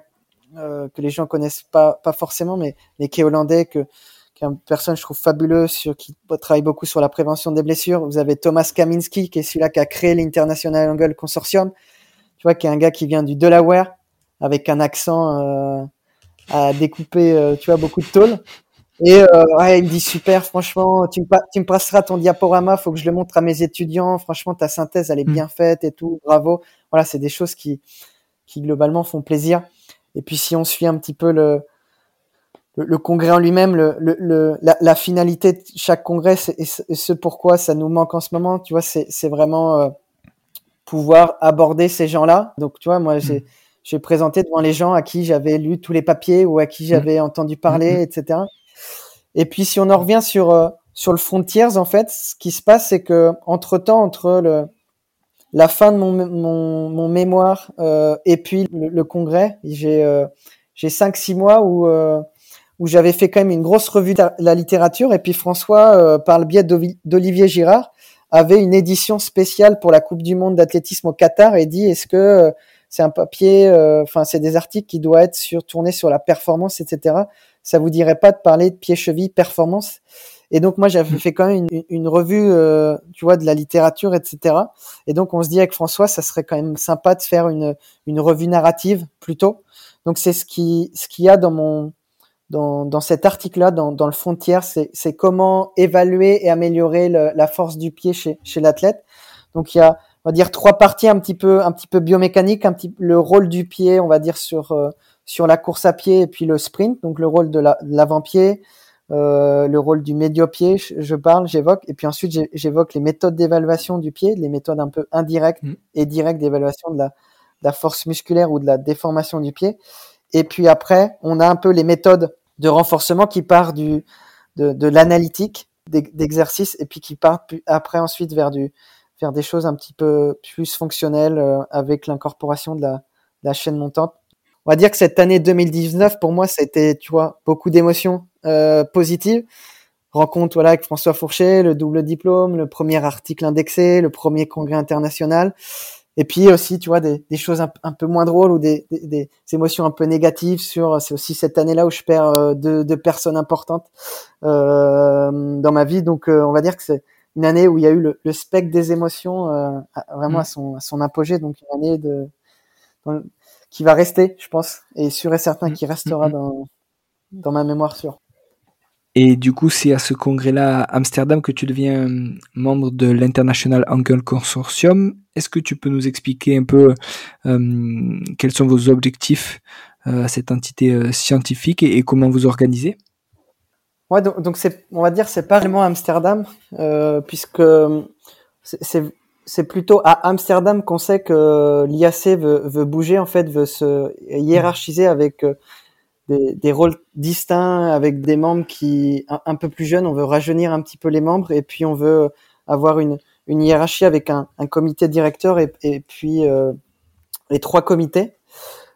euh, que les gens connaissent pas, pas forcément, mais, mais qui est hollandais, que, qui est une personne, je trouve, fabuleuse, sur, qui travaille beaucoup sur la prévention des blessures. Vous avez Thomas Kaminski, qui est celui-là qui a créé l'International Angle Consortium. Tu vois, qui est un gars qui vient du Delaware, avec un accent euh, à découper, euh, tu vois, beaucoup de tôle. Et euh, ouais, il me dit super, franchement, tu me, tu me passeras ton diaporama, faut que je le montre à mes étudiants. Franchement, ta synthèse, elle est mm. bien faite et tout, bravo. Voilà, c'est des choses qui, qui globalement font plaisir. Et puis si on suit un petit peu le, le, congrès en lui-même, le, le, la, la, finalité de chaque congrès et ce pourquoi ça nous manque en ce moment, tu vois, c'est vraiment euh, pouvoir aborder ces gens-là. Donc, tu vois, moi, j'ai mm. j'ai présenté devant les gens à qui j'avais lu tous les papiers ou à qui mm. j'avais entendu parler, etc. Et puis si on en revient sur euh, sur le Frontiers, en fait, ce qui se passe, c'est que entre temps, entre le la fin de mon, mon, mon mémoire euh, et puis le, congrès, j'ai euh, j'ai cinq six mois où où j'avais fait quand même une grosse revue de la littérature et puis François, euh, par le biais d'Olivier Girard, avait une édition spéciale pour la Coupe du Monde d'athlétisme au Qatar et dit est-ce que c'est un papier, enfin c'est des articles qui doivent être sur, tournés sur la performance, etc ça vous dirait pas de parler de pied-cheville performance? Et donc moi j'avais mm. fait quand même une, revue, euh, tu vois, de la littérature, etc. Et donc on se dit avec François, ça serait quand même sympa de faire une, une revue narrative plutôt. Donc c'est ce qui ce qu'il y a dans mon dans, dans cet article-là, dans, dans le frontière, c'est c'est comment évaluer et améliorer la force du pied chez chez l'athlète. Donc il y a on va dire trois parties un petit peu un petit peu biomécaniques, un petit le rôle du pied, on va dire sur euh, sur la course à pied et puis le sprint, donc le rôle de l'avant-pied, euh, le rôle du médio-pied, je parle, j'évoque, et puis ensuite j'évoque les méthodes d'évaluation du pied, les méthodes un peu indirectes mm. et directes d'évaluation de la, la, force musculaire ou de la déformation du pied. Et puis après, on a un peu les méthodes de renforcement qui partent du, de, de l'analytique d'exercice et puis qui partent après ensuite vers du vers des choses un petit peu plus fonctionnelles euh, avec l'incorporation de la, de la chaîne montante. On va dire que cette année 2019 pour moi c'était tu vois beaucoup d'émotions euh, positives. Rencontre voilà avec François Fourchet le double diplôme le premier article indexé le premier congrès international et puis aussi tu vois des, des choses un, peu moins drôles ou des, des, des, émotions un peu négatives sur c'est aussi cette année là où je perds euh, deux, deux, personnes importantes euh, dans ma vie donc euh, on va dire que c'est une année où il y a eu le, le spectre des émotions euh, vraiment mmh. à son à son apogée donc une année de qui va rester, je pense, et sûr et certain mm. qui restera mm, mm. dans, dans ma mémoire sûre. Et du coup, c'est à ce congrès-là à Amsterdam que tu deviens euh, membre de l'International Angle Consortium. Est-ce que tu peux nous expliquer un peu euh, quels sont vos objectifs euh, à cette entité scientifique et, comment vous organisez? Ouais, donc, on va dire, c'est pas vraiment Amsterdam, puisque c'est plutôt à Amsterdam qu'on sait que l'IAC veut, veut, bouger, en fait, veut se hiérarchiser avec euh, des, des, rôles distincts, avec des membres qui un, peu plus jeunes. On veut rajeunir un petit peu les membres et puis on veut avoir une, une hiérarchie avec un, un comité directeur et, et puis euh, les trois comités.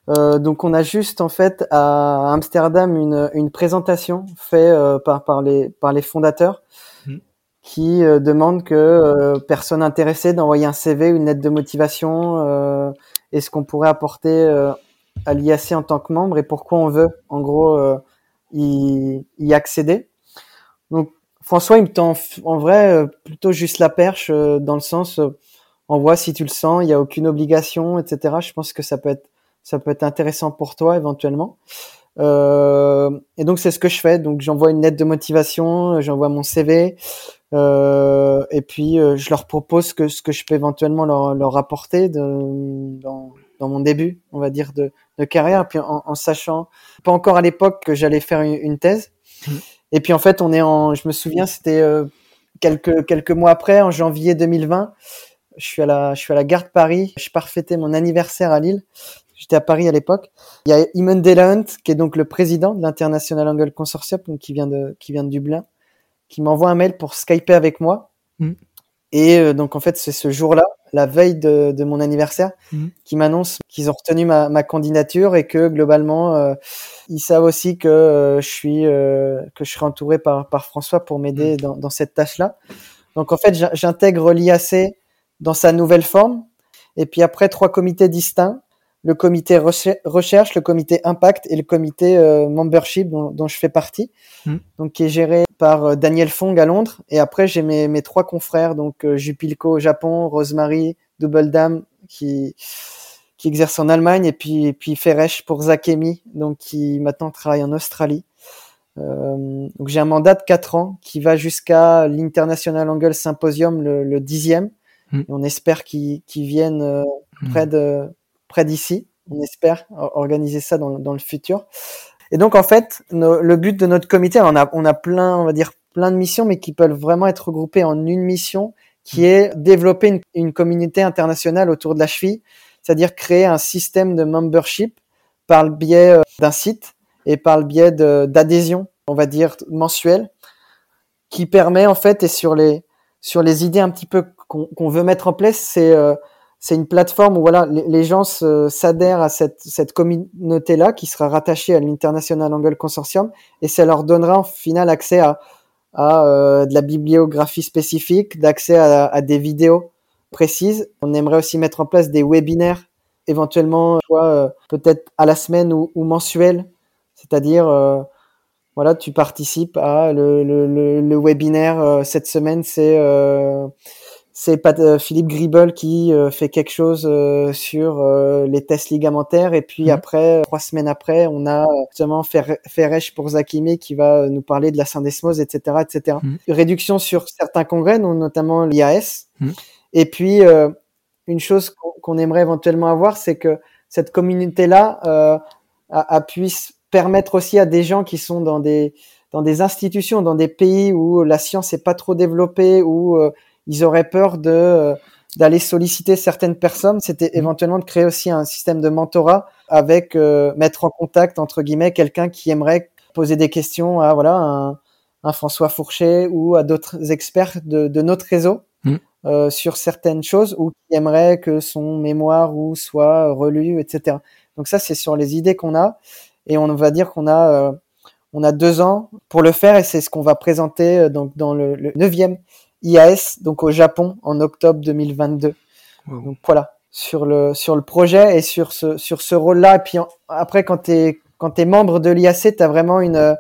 Euh, donc on a juste en fait à Amsterdam une, une présentation faite euh, par, par, les, par les fondateurs qui euh, demande que euh, personne intéressée d'envoyer un CV, une lettre de motivation, euh, et ce qu'on pourrait apporter euh, à l'IAC en tant que membre et pourquoi on veut, en gros, y, y, accéder. Donc François, il me tend en vrai plutôt juste la perche dans le sens, envoie si tu le sens, il n'y a aucune obligation, etc. Je pense que ça peut être ça peut être intéressant pour toi éventuellement. Euh, et donc c'est ce que je fais. Donc j'envoie une lettre de motivation, j'envoie mon CV, euh, et puis euh, je leur propose que ce que je peux éventuellement leur, leur apporter de, dans, dans mon début, on va dire, de, de carrière, puis en, en, sachant pas encore à l'époque que j'allais faire une, une thèse. Mmh. Et puis en fait, on est en, je me souviens, c'était euh, quelques quelques mois après, en janvier 2020. Je suis à la, je suis à la gare de Paris. Je pars fêter mon anniversaire à Lille. J'étais à Paris à l'époque. Il y a Iman Delant, qui est donc le président de l'International Angle Consortium, donc qui vient de, qui vient de Dublin, qui m'envoie un mail pour Skyper avec moi. Mm. Et euh, donc en fait c'est ce jour-là, la veille de, de mon anniversaire, mm. qui m'annonce qu'ils ont retenu ma, ma, candidature et que globalement euh, ils savent aussi que euh, je suis euh, que je serai entouré par, par François pour m'aider mm. dans, dans, cette tâche-là. Donc en fait j'intègre l'IAC dans sa nouvelle forme. Et puis après trois comités distincts le comité recherche, le comité impact et le comité euh, membership dont, dont, je fais partie, hmm. donc qui est géré par euh, Daniel Fong à Londres. Et après j'ai mes, mes trois confrères, donc euh, Jupilco au Japon, Rosemary, Double Dam qui qui exerce en Allemagne et puis et puis Feresh pour Zakemi, donc qui maintenant travaille en Australie. Euh, donc j'ai un mandat de 4 ans qui va jusqu'à l'International Angle Symposium, le, le dixième. Mm. on espère qu'ils qu'ils viennent près de près d'ici. On espère or- organiser ça dans, dans le futur. Et donc en fait, le but de notre comité, on a on a plein, on va dire plein de missions, mais qui peuvent vraiment être regroupées en une mission, qui est développer une, une communauté internationale autour de la cheville, c'est-à-dire créer un système de membership par le biais euh, d'un site et par le biais d'adhésion, on va dire mensuelle, qui permet en fait et sur les sur les idées un petit peu qu'on qu'on veut mettre en place, c'est euh, c'est une plateforme où voilà les, gens s'adhèrent à cette cette communauté là qui sera rattachée à l'International Angle Consortium et ça leur donnera en final accès à à euh, de la bibliographie spécifique, d'accès à, des vidéos précises. On aimerait aussi mettre en place des webinaires, éventuellement, tu vois, euh, peut-être à la semaine ou, ou mensuel. C'est-à-dire, euh, voilà, tu participes à le, le, le, le webinaire euh, cette semaine, c'est euh, c'est euh, Philippe Gribel qui euh, fait quelque chose euh, sur les tests ligamentaires et puis Mhm. après trois semaines après on a justement Fer- Feresh pour Zakime qui va nous parler de la syndesmose etc etc Mhm. réduction sur certains congrès notamment l'IAS Mhm. et puis une chose qu'on aimerait éventuellement avoir c'est que cette communauté là puisse permettre aussi à des gens qui sont dans des dans des institutions dans des pays où la science est pas trop développée où ils auraient peur de euh, d'aller solliciter certaines personnes. C'était Mhm. éventuellement de créer aussi un système de mentorat avec euh, mettre en contact entre guillemets quelqu'un qui aimerait poser des questions à voilà un, un François Fourchet ou à d'autres experts de, de notre réseau Mhm. euh, sur certaines choses ou qui aimerait que son mémoire ou soit relu, etc. Donc ça c'est sur les idées qu'on a et on va dire qu'on a euh, on a deux ans pour le faire et c'est ce qu'on va présenter euh, donc dans le, le neuvième IAS, donc au Japon, en octobre 2022. Wow. Donc voilà, sur le, sur le projet et sur ce, sur ce rôle-là. Et puis en- après, quand tu es, quand t'es membre de l'IAC, tu as vraiment une,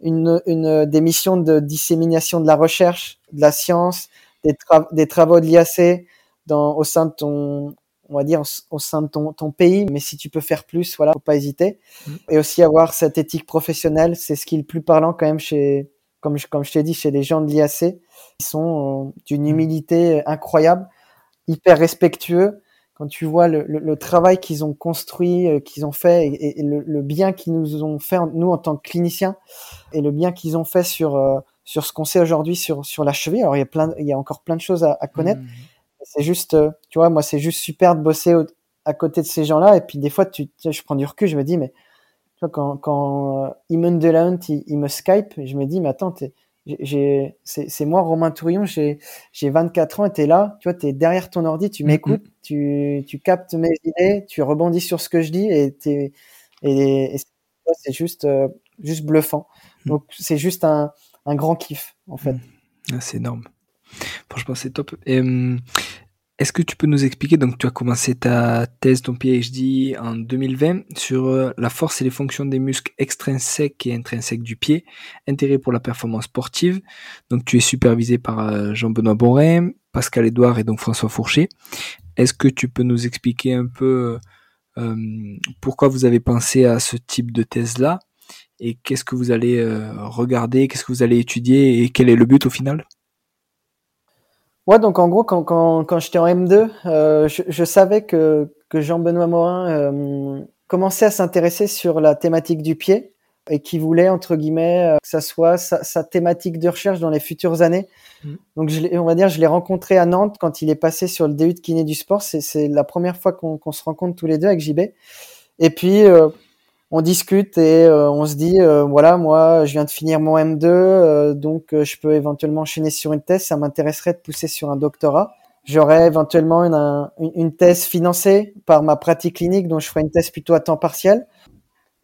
une, une, des missions de dissémination de la recherche, de la science, des, tra- des travaux de l'IAC dans, au sein de ton, on va dire, au sein de ton, ton pays. Mais si tu peux faire plus, voilà, faut pas hésiter. Mm. Et aussi avoir cette éthique professionnelle, c'est ce qui est le plus parlant quand même chez, comme je, comme je t'ai dit, chez les gens de l'IAC. Ils sont euh, d'une humilité incroyable, hyper respectueux. Quand tu vois le, le, le travail qu'ils ont construit, euh, qu'ils ont fait, et, et le, le, bien qu'ils nous ont fait, nous en tant que cliniciens, et le bien qu'ils ont fait sur euh, sur ce qu'on sait aujourd'hui sur sur la cheville. Alors il y a plein, il y a encore plein de choses à, à connaître. Mmh. C'est juste, euh, tu vois, moi c'est juste super de bosser au, à côté de ces gens-là. Et puis des fois, tu, je prends du recul, je me dis, mais tu vois, quand quand euh, Eamon Delahun, il, il me Skype, je me dis, mais attends, t'es j'ai c'est moi Romain Tourillon j'ai j'ai 24 ans et t'es là tu vois t'es derrière ton ordi tu m'écoutes mm -hmm. tu tu captes mes idées tu rebondis sur ce que je dis et t'es et, et c'est juste euh, juste bluffant. Donc c'est juste un un grand kiff en fait. Ah, c'est énorme. Franchement c'est top. Et, hum, est-ce que tu peux nous expliquer, donc tu as commencé ta thèse, ton PhD en 2020 sur euh, la force et les fonctions des muscles extrinsèques et intrinsèques du pied, intérêt pour la performance sportive. Donc tu es supervisé par euh, Jean-Benoît Borin, Pascal Edouard et donc François Fourchet. Est-ce que tu peux nous expliquer un peu euh, pourquoi vous avez pensé à ce type de thèse-là et qu'est-ce que vous allez regarder, qu'est-ce que vous allez étudier et quel est le but au final? Ouais, donc en gros, quand, quand, quand j'étais en M2, euh, je, je, savais que, que Jean-Benoît Morin euh, commençait à s'intéresser sur la thématique du pied et qui voulait, entre guillemets, euh, que ça soit sa, sa, thématique de recherche dans les futures années. Mmh. Donc, je on va dire, je l'ai rencontré à Nantes quand il est passé sur le DU de kiné du sport. C'est la première fois qu'on qu se rencontre tous les deux avec JB. Et puis, on discute et euh, on se dit euh, voilà moi je viens de finir mon M2 euh, donc euh, je peux éventuellement enchaîner sur une thèse. Ça m'intéresserait de pousser sur un doctorat. J'aurais éventuellement une, un, une, thèse financée par ma pratique clinique dont je ferai une thèse plutôt à temps partiel.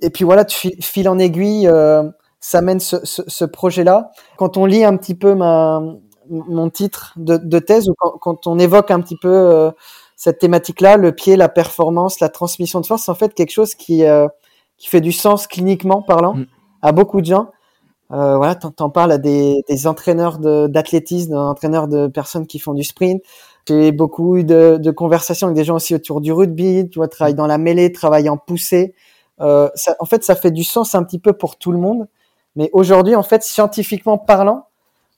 Et puis voilà tu fil, en aiguille euh, ça mène ce, ce, ce projet là quand on lit un petit peu ma mon titre de, de thèse ou quand, quand, on évoque un petit peu euh, cette thématique là le pied la performance la transmission de force en fait quelque chose qui euh, qui fait du sens cliniquement parlant mm. à beaucoup de gens. Euh, voilà, t'en, t'en parles à des, des entraîneurs de, d'athlétisme, des entraîneurs de personnes qui font du sprint. J'ai beaucoup eu de, de, conversations avec des gens aussi autour du rugby, tu vois, travailler dans la mêlée, travailler en poussée. Euh, ça, en fait, ça fait du sens un petit peu pour tout le monde. Mais aujourd'hui, en fait, scientifiquement parlant,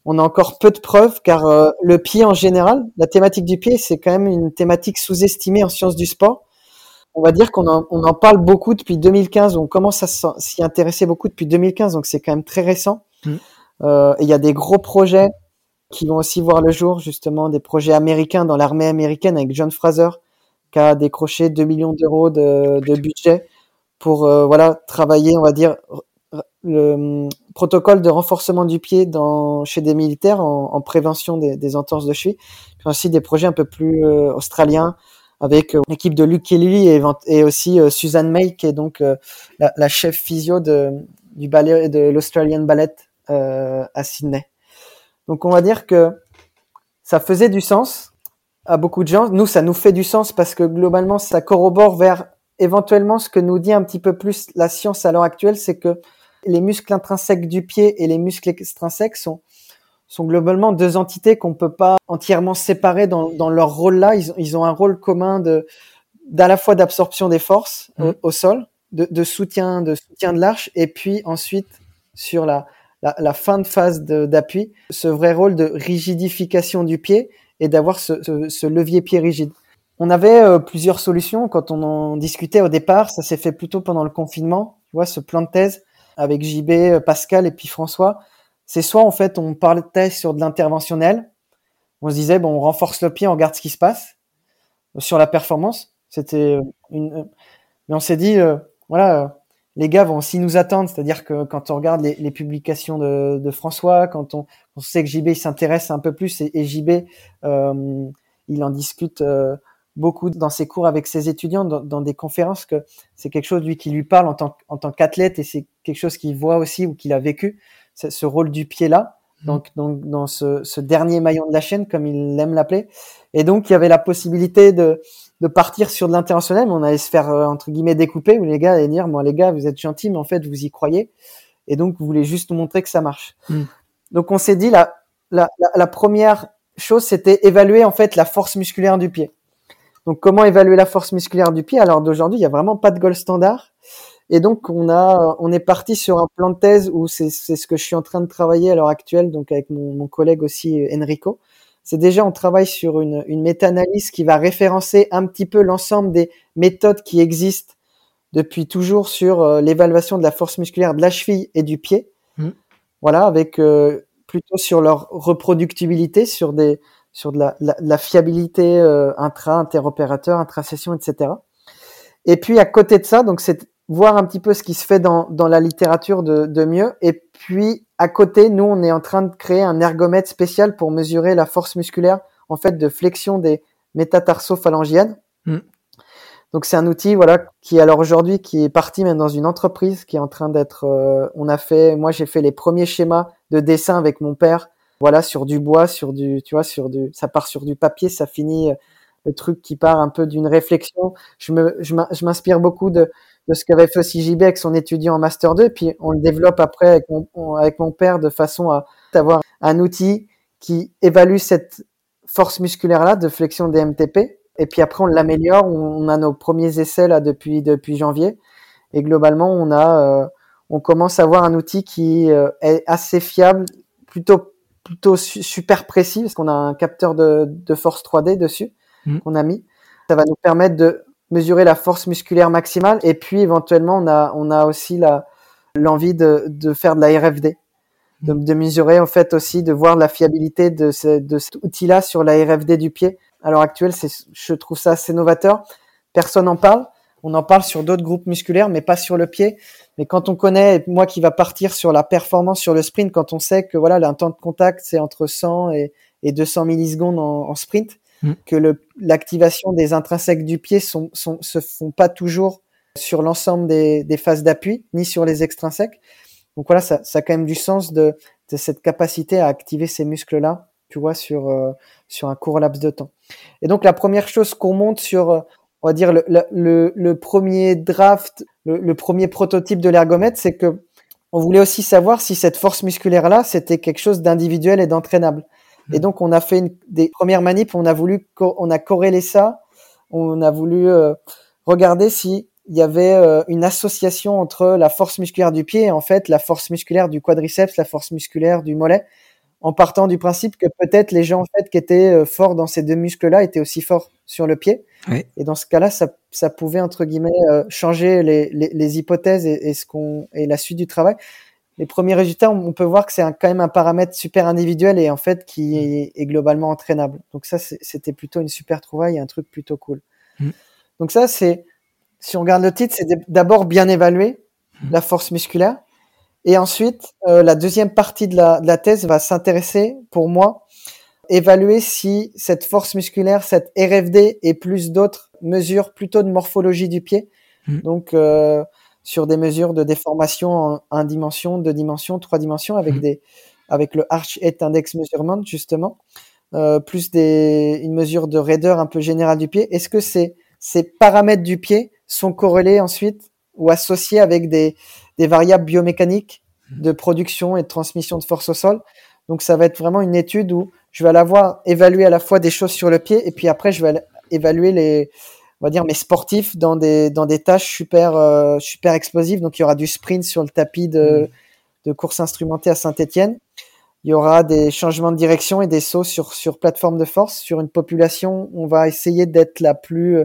on a encore peu de preuves car euh, le pied en général, la thématique du pied, c'est quand même une thématique sous-estimée en sciences du sport. On va dire qu'on en, on en parle beaucoup depuis 2015, on commence à s'y intéresser beaucoup depuis 2015, donc c'est quand même très récent. Mm. Euh, il y a des gros projets qui vont aussi voir le jour, justement, des projets américains dans l'armée américaine avec John Fraser, qui a décroché 2 millions d'euros de, de budget pour euh, voilà travailler, on va dire, le hum, protocole de renforcement du pied dans, chez des militaires en, en prévention des, des, entorses de cheville. Puis aussi des projets un peu plus euh, australiens avec euh, l'équipe de Luke Kelly et, et aussi euh, Suzanne May qui est donc euh, la, chef physio de, du ballet de l'Australian Ballet à Sydney. Donc on va dire que ça faisait du sens à beaucoup de gens. Nous, ça nous fait du sens parce que globalement, ça corrobore vers éventuellement ce que nous dit un petit peu plus la science à l'heure actuelle, c'est que les muscles intrinsèques du pied et les muscles extrinsèques sont, sont globalement deux entités qu'on peut pas entièrement séparer dans, dans leur rôle là. Ils, ils, ont un rôle commun de d'à la fois d'absorption des forces mmh. au, au, sol, de, de, soutien de soutien de l'arche, et puis ensuite sur la, la, la fin de phase d'appui, ce vrai rôle de rigidification du pied et d'avoir ce, ce, ce, levier pied rigide. On avait euh, plusieurs solutions quand on en discutait au départ. Ça s'est fait plutôt pendant le confinement. Tu vois, ce plan de thèse avec JB, euh, Pascal et puis François, c'est soit en fait on parlait sur de l'interventionnel, on se disait bon on renforce le pied, on regarde ce qui se passe sur la performance. C'était une, mais on s'est dit euh, voilà les gars vont aussi nous attendre, c'est-à-dire que quand on regarde les, publications de, François, quand on, sait que JB s'intéresse un peu plus et, JB euh, il en discute euh, beaucoup dans ses cours avec ses étudiants, dans, des conférences, que c'est quelque chose lui qui lui parle en tant qu'athlète et c'est quelque chose qu'il voit aussi ou qu'il a vécu, ce rôle du pied là. Mmh. Donc, donc dans ce, ce, dernier maillon de la chaîne, comme il aime l'appeler. Et donc il y avait la possibilité de, de partir sur de l'interventionnel, mais on allait se faire euh, entre guillemets découper où les gars allaient dire, moi les gars, vous êtes gentils, mais en fait vous y croyez, et donc vous voulez juste nous montrer que ça marche. Mmh. Donc on s'est dit la, la, la, la première chose, c'était évaluer en fait la force musculaire du pied. Donc, comment évaluer la force musculaire du pied? Alors d'aujourd'hui, il n'y a vraiment pas de gold standard. Et donc, on a, on est parti sur un plan de thèse où c'est ce que je suis en train de travailler à l'heure actuelle, donc avec mon, mon collègue aussi Enrico. C'est déjà, on travaille sur une, une méta-analyse qui va référencer un petit peu l'ensemble des méthodes qui existent depuis toujours sur euh, l'évaluation de la force musculaire de la cheville et du pied. Mmh. Voilà, avec euh, plutôt sur leur reproductibilité, sur des, sur de la, la, la fiabilité euh, intra, interopérateur, intra-session, etc. Et puis à côté de ça, donc c'est voir un petit peu ce qui se fait dans, dans la littérature de, de mieux. Et puis à côté, nous, on est en train de créer un ergomètre spécial pour mesurer la force musculaire en fait de flexion des métatarsophalangiennes. Mm. Donc c'est un outil voilà qui alors aujourd'hui qui est parti même dans une entreprise qui est en train d'être euh, on a fait moi j'ai fait les premiers schémas de dessin avec mon père voilà sur du bois, sur du, tu vois, sur du, ça part sur du papier, ça finit euh, le truc qui part un peu d'une réflexion. Je me, je m'inspire beaucoup de, de ce qu'avait fait aussi JB avec son étudiant en master 2, puis on le développe après avec mon, avec mon père de façon à avoir un outil qui évalue cette force musculaire là de flexion des MTP. Et puis après on l'améliore, on a nos premiers essais là depuis depuis janvier. Et globalement on a, euh, on commence à avoir un outil qui euh, est assez fiable, plutôt plutôt su super précis parce qu'on a un capteur de, de force 3D dessus mmh. qu'on a mis. Ça va nous permettre de mesurer la force musculaire maximale et puis éventuellement on a on a aussi la l'envie de, de faire de la RFD, de, mmh. de, mesurer en fait aussi de voir la fiabilité de, ce, de cet outil-là sur la RFD du pied. À l'heure actuelle, c'est je trouve ça assez novateur. Personne n'en parle. On en parle sur d'autres groupes musculaires, mais pas sur le pied. Mais quand on connaît, moi qui va partir sur la performance sur le sprint, quand on sait que voilà, un temps de contact c'est entre 100 et, et 200 millisecondes en, en sprint, mmh. que l'activation des intrinsèques du pied sont, sont, se font pas toujours sur l'ensemble des, des, phases d'appui, ni sur les extrinsèques. Donc voilà, ça, ça a quand même du sens de, de cette capacité à activer ces muscles-là, tu vois, sur, euh, sur un court laps de temps. Et donc la première chose qu'on monte sur, euh, on va dire, le, le, le premier draft le, le premier prototype de l'ergomètre, c'est que on voulait aussi savoir si cette force musculaire là, c'était quelque chose d'individuel et d'entraînable. Et donc on a fait une, des premières manips, on a voulu, on a corrélé ça, on a voulu euh, regarder si il y avait euh, une association entre la force musculaire du pied et en fait la force musculaire du quadriceps, la force musculaire du mollet, en partant du principe que peut-être les gens en fait qui étaient euh, forts dans ces deux muscles-là étaient aussi forts sur le pied. Et dans ce cas-là, ça, ça, pouvait entre guillemets euh, changer les, les, les hypothèses et, et, ce qu'on et la suite du travail. Les premiers résultats, on peut voir que c'est quand même un paramètre super individuel et en fait qui mm. est, est globalement entraînable. Donc ça, c'était plutôt une super trouvaille et un truc plutôt cool. Mm. Donc ça, c'est si on regarde le titre, c'est d'abord bien évaluer mm. la force musculaire. Et ensuite, euh, la deuxième partie de la, de la thèse va s'intéresser, pour moi, évaluer si cette force musculaire, cette RFD et plus d'autres mesures plutôt de morphologie du pied, donc euh, sur des mesures de déformation en un dimension, deux dimensions, trois dimensions, avec des avec le Arch Head Index Measurement justement, euh, plus des une mesure de raideur un peu générale du pied. Est-ce que ces ces paramètres du pied sont corrélés ensuite ou associés avec des des variables biomécaniques mmh. de production et de transmission de force au sol? Donc ça va être vraiment une étude où je vais aller voir évaluer à la fois des choses sur le pied et puis après je vais évaluer les on va dire mes sportifs dans des dans des tâches super euh, super explosives. Donc il y aura du sprint sur le tapis de mmh. de course instrumentée à Saint-Étienne. Il y aura des changements de direction et des sauts sur sur plateforme de force sur une population. On va essayer d'être la plus euh,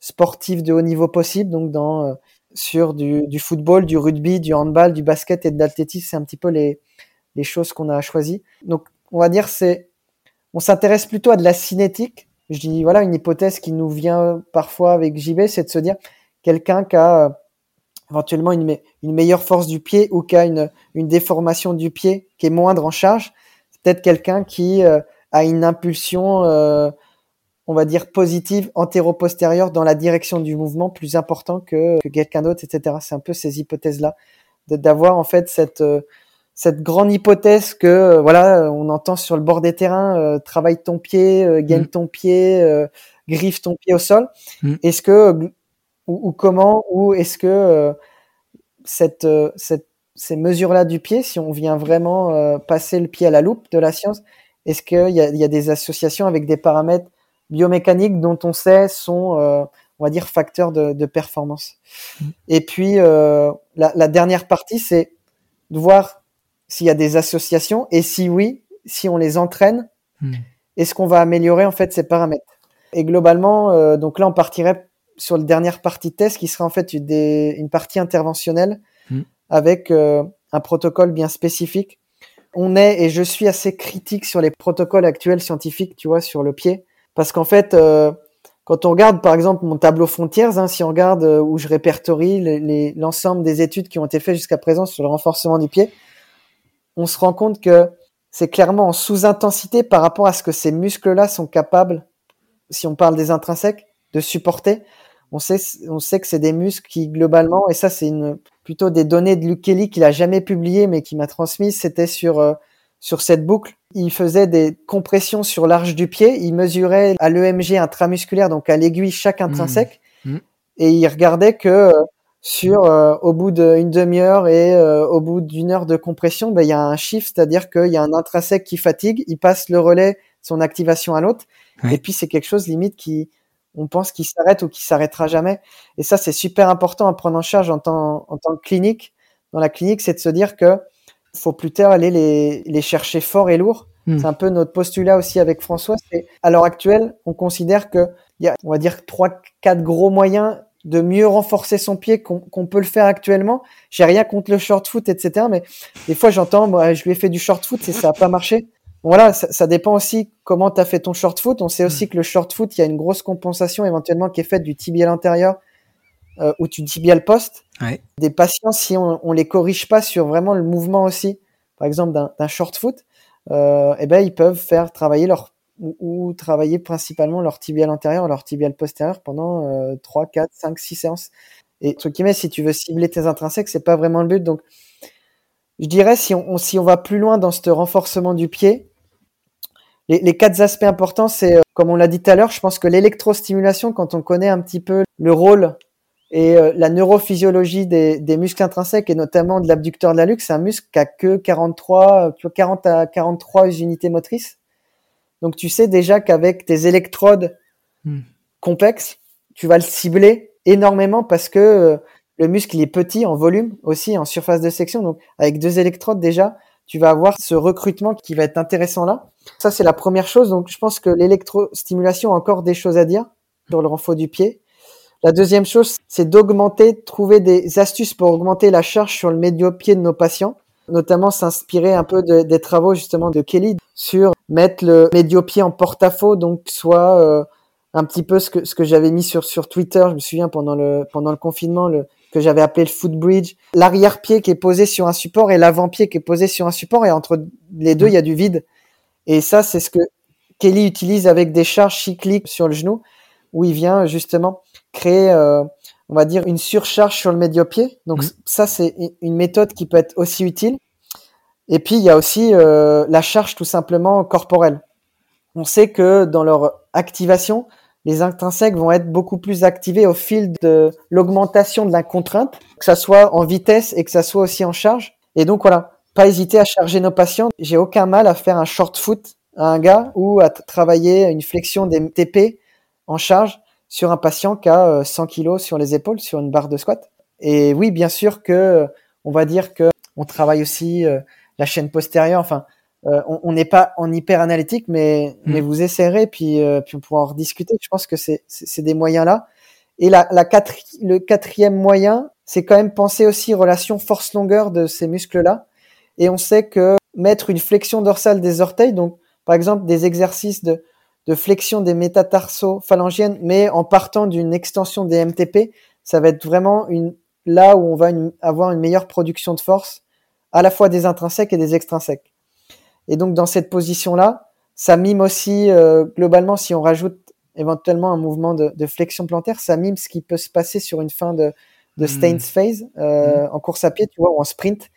sportive de haut niveau possible. Donc dans euh, sur du, du, football, du rugby, du handball, du basket et de l'athlétisme. C'est un petit peu les, les choses qu'on a choisies. Donc, on va dire, c'est, on s'intéresse plutôt à de la cinétique. Je dis, voilà, une hypothèse qui nous vient parfois avec JB, c'est de se dire, quelqu'un qui a euh, éventuellement une, meilleure force du pied ou qui a une, déformation du pied qui est moindre en charge, c'est peut-être quelqu'un qui euh, a une impulsion euh, on va dire, positive antéro-postérieure dans la direction du mouvement plus important que, quelqu'un d'autre, etc. C'est un peu ces hypothèses-là, d'avoir en fait cette cette grande hypothèse que euh, voilà, on entend sur le bord des terrains, euh, travaille ton pied, gagne mm. ton pied, griffe ton pied au sol. Mm. Est-ce que ou, comment ou est-ce que cette, cette ces mesures-là du pied, si on vient vraiment passer le pied à la loupe de la science, est-ce qu'il y a, y a des associations avec des paramètres biomécaniques dont on sait sont, euh, on va dire, facteurs de, de performance? Mm. Et puis, euh, la, la, dernière partie, c'est de voir s'il y a des associations et si oui, si on les entraîne, mm. est-ce qu'on va améliorer en fait ces paramètres? Et globalement, euh, donc là, on partirait sur la dernière partie de test qui sera en fait une, une partie interventionnelle mm. avec euh, un protocole bien spécifique. On est, et je suis assez critique sur les protocoles actuels scientifiques, tu vois, sur le pied. Parce qu'en fait, euh, quand on regarde par exemple mon tableau Frontiers, hein, si on regarde euh, où je répertorie l'ensemble des études qui ont été faites jusqu'à présent sur le renforcement du pied, on se rend compte que c'est clairement en sous-intensité par rapport à ce que ces muscles-là sont capables, si on parle des intrinsèques, de supporter. On sait, on sait que c'est des muscles qui globalement, et ça c'est une plutôt des données de Luke Kelly qu'il a jamais publié mais qui m'a transmis, c'était sur euh, sur cette boucle. Il faisait des compressions sur l'arche du pied. Il mesurait à l'EMG intramusculaire, donc à l'aiguille chaque intrinsèque. Mmh. Mmh. Et il regardait que euh, sur euh, au bout d'une demi-heure et euh, au bout d'une heure de compression, ben, il y a un chiffre, c'est-à-dire qu'il y a un intrinsèque qui fatigue, il passe le relais, son activation à l'autre. Et puis c'est quelque chose limite qui, on pense qu'il s'arrête ou qui s'arrêtera jamais. Et ça, c'est super important à prendre en charge en tant, en tant que clinique. Dans la clinique, c'est de se dire que faut plus tard aller les, les chercher fort et lourd. Hmm. C'est un peu notre postulat aussi avec François. C'est à l'heure actuelle, on considère que il y a, on va dire trois, quatre gros moyens de mieux renforcer son pied qu'on peut le faire actuellement. J'ai rien contre le short foot, etc. Mais des fois, j'entends, moi, je lui ai fait du short foot et ça a pas marché. Voilà, ça, ça dépend aussi comment tu as fait ton short foot. On sait aussi hmm. que le short foot, il y a une grosse compensation éventuellement qui est faite du tibial antérieur euh, ou du tibial poste. Ouais. Des patients, si on, on les corrige pas sur vraiment le mouvement aussi, par exemple d'un short foot, euh, eh ben ils peuvent faire travailler leur ou, travailler principalement leur tibial antérieur, leur tibial postérieur pendant euh, 3, 4, 5, 6 séances. Et truc qui si tu veux cibler tes intrinsèques, c'est pas vraiment le but. Donc, je dirais si on, si on va plus loin dans ce renforcement du pied, les, les quatre aspects importants, c'est euh, comme on l'a dit tout à l'heure, je pense que l'électrostimulation, quand on connaît un petit peu le rôle et euh, la neurophysiologie des, des, muscles intrinsèques et notamment de l'abducteur de la luxe, c'est un muscle qui a que 43, 40 à 43 unités motrices. Donc tu sais déjà qu'avec tes électrodes hmm. complexes, tu vas le cibler énormément parce que euh, le muscle il est petit en volume aussi en surface de section. Donc avec deux électrodes déjà, tu vas avoir ce recrutement qui va être intéressant là. Ça c'est la première chose. Donc je pense que l'électrostimulation a encore des choses à dire sur le renfort du pied. La deuxième chose, c'est d'augmenter, trouver des astuces pour augmenter la charge sur le médio-pied de nos patients, notamment s'inspirer un peu de, des travaux justement de Kelly sur mettre le médio-pied en porte-à-faux, donc soit euh, un petit peu ce que ce que j'avais mis sur sur Twitter, je me souviens pendant le pendant le confinement, le que j'avais appelé le footbridge, l'arrière-pied qui est posé sur un support et l'avant-pied qui est posé sur un support. Et entre les deux il y a du vide. Et ça c'est ce que Kelly utilise avec des charges cycliques sur le genou où il vient justement créer, euh, on va dire, une surcharge sur le médio-pied. Donc mmh. ça, c'est une méthode qui peut être aussi utile. Et puis, il y a aussi euh, la charge tout simplement corporelle. On sait que dans leur activation, les intrinsèques vont être beaucoup plus activés au fil de l'augmentation de la contrainte, que ça soit en vitesse et que ça soit aussi en charge. Et donc voilà, pas hésiter à charger nos patients. J'ai aucun mal à faire un short foot à un gars ou à travailler une flexion des TP en charge sur un patient qui a 100 euh, kilos sur les épaules sur une barre de squat. Et oui, bien sûr que on va dire que on travaille aussi euh, la chaîne postérieure. Enfin, euh, on n'est pas en hyper analytique, mais mm. mais vous essayerez puis puis on pourra en rediscuter. Je pense que c'est c'est des moyens là. Et la, la le quatrième moyen, c'est quand même penser aussi relation force-longueur de ces muscles-là. Et on sait que mettre une flexion dorsale des orteils, donc par exemple des exercices de de flexion des métatarsos phalangiennes, mais en partant d'une extension des MTP, ça va être vraiment une, là où on va avoir une meilleure production de force, à la fois des intrinsèques et des extrinsèques. Et donc dans cette position-là, ça mime aussi euh, globalement, si on rajoute éventuellement un mouvement de, flexion plantaire, ça mime ce qui peut se passer sur une fin de, de hmm. stance phase euh, hmm. en course à pied, tu vois, ou en sprint.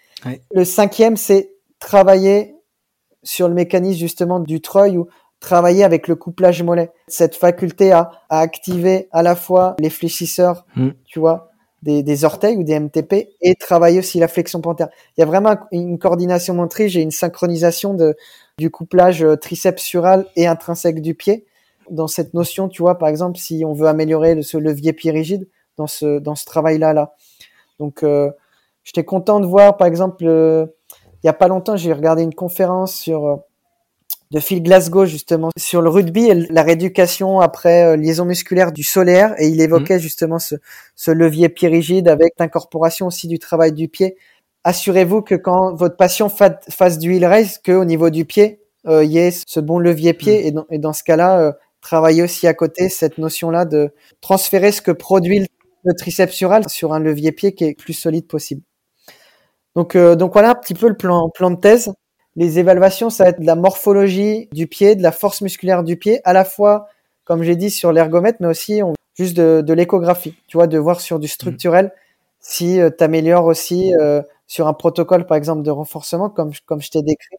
Le cinquième, c'est travailler sur le mécanisme justement du treuil ou travailler avec le couplage mollet. Cette faculté à, à activer à la fois les fléchisseurs, hmm. tu vois, des, des, orteils ou des MTP et travailler aussi la flexion plantaire. Il y a vraiment une coordination motrice et une synchronisation de, du couplage euh, triceps sural et intrinsèque du pied. Dans cette notion, tu vois, par exemple, si on veut améliorer ce levier pied rigide dans ce, dans ce travail-là, là. Donc, euh, j'étais content de voir, par exemple, euh, il y a pas longtemps, j'ai regardé une conférence sur euh, de Phil Glasgow justement sur le rugby et la rééducation après euh, liaison musculaire du solaire et il évoquait mhm. justement ce, ce levier pied rigide avec l'incorporation aussi du travail du pied. Assurez-vous que quand votre patient fasse du heel raise, que au niveau du pied, euh, il y ait ce bon levier pied mhm. et, dans, et dans ce cas-là, euh, travailler aussi à côté cette notion-là de transférer ce que produit le triceps sural sur un levier pied qui est plus solide possible. Donc, donc voilà un petit peu le plan, plan de thèse. Les évaluations, ça va être de la morphologie du pied, de la force musculaire du pied, à la fois, comme j'ai dit, sur l'ergomètre, mais aussi juste de, l'échographie, tu vois, de voir sur du structurel si euh, tu améliores aussi euh, sur un protocole, par exemple, de renforcement, comme, je t'ai décrit,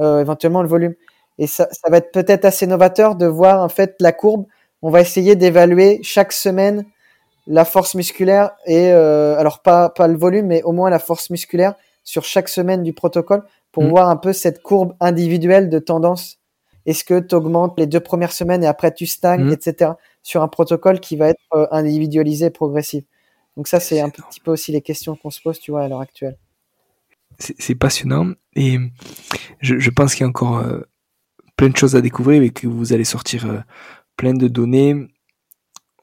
euh, éventuellement le volume. Et ça, va être peut-être assez novateur de voir en fait la courbe. On va essayer d'évaluer chaque semaine la force musculaire et alors pas le volume, mais au moins la force musculaire sur chaque semaine du protocole pour mm. voir un peu cette courbe individuelle de tendance. Est-ce que tu augmentes les deux premières semaines et après tu stagnes, mm. etc. sur un protocole qui va être euh, individualisé et progressif? Donc ça, c'est un petit peu aussi les questions qu'on se pose, tu vois, à l'heure actuelle. C'est passionnant et je, je pense qu'il y a encore euh, plein de choses à découvrir et que vous allez sortir euh, plein de données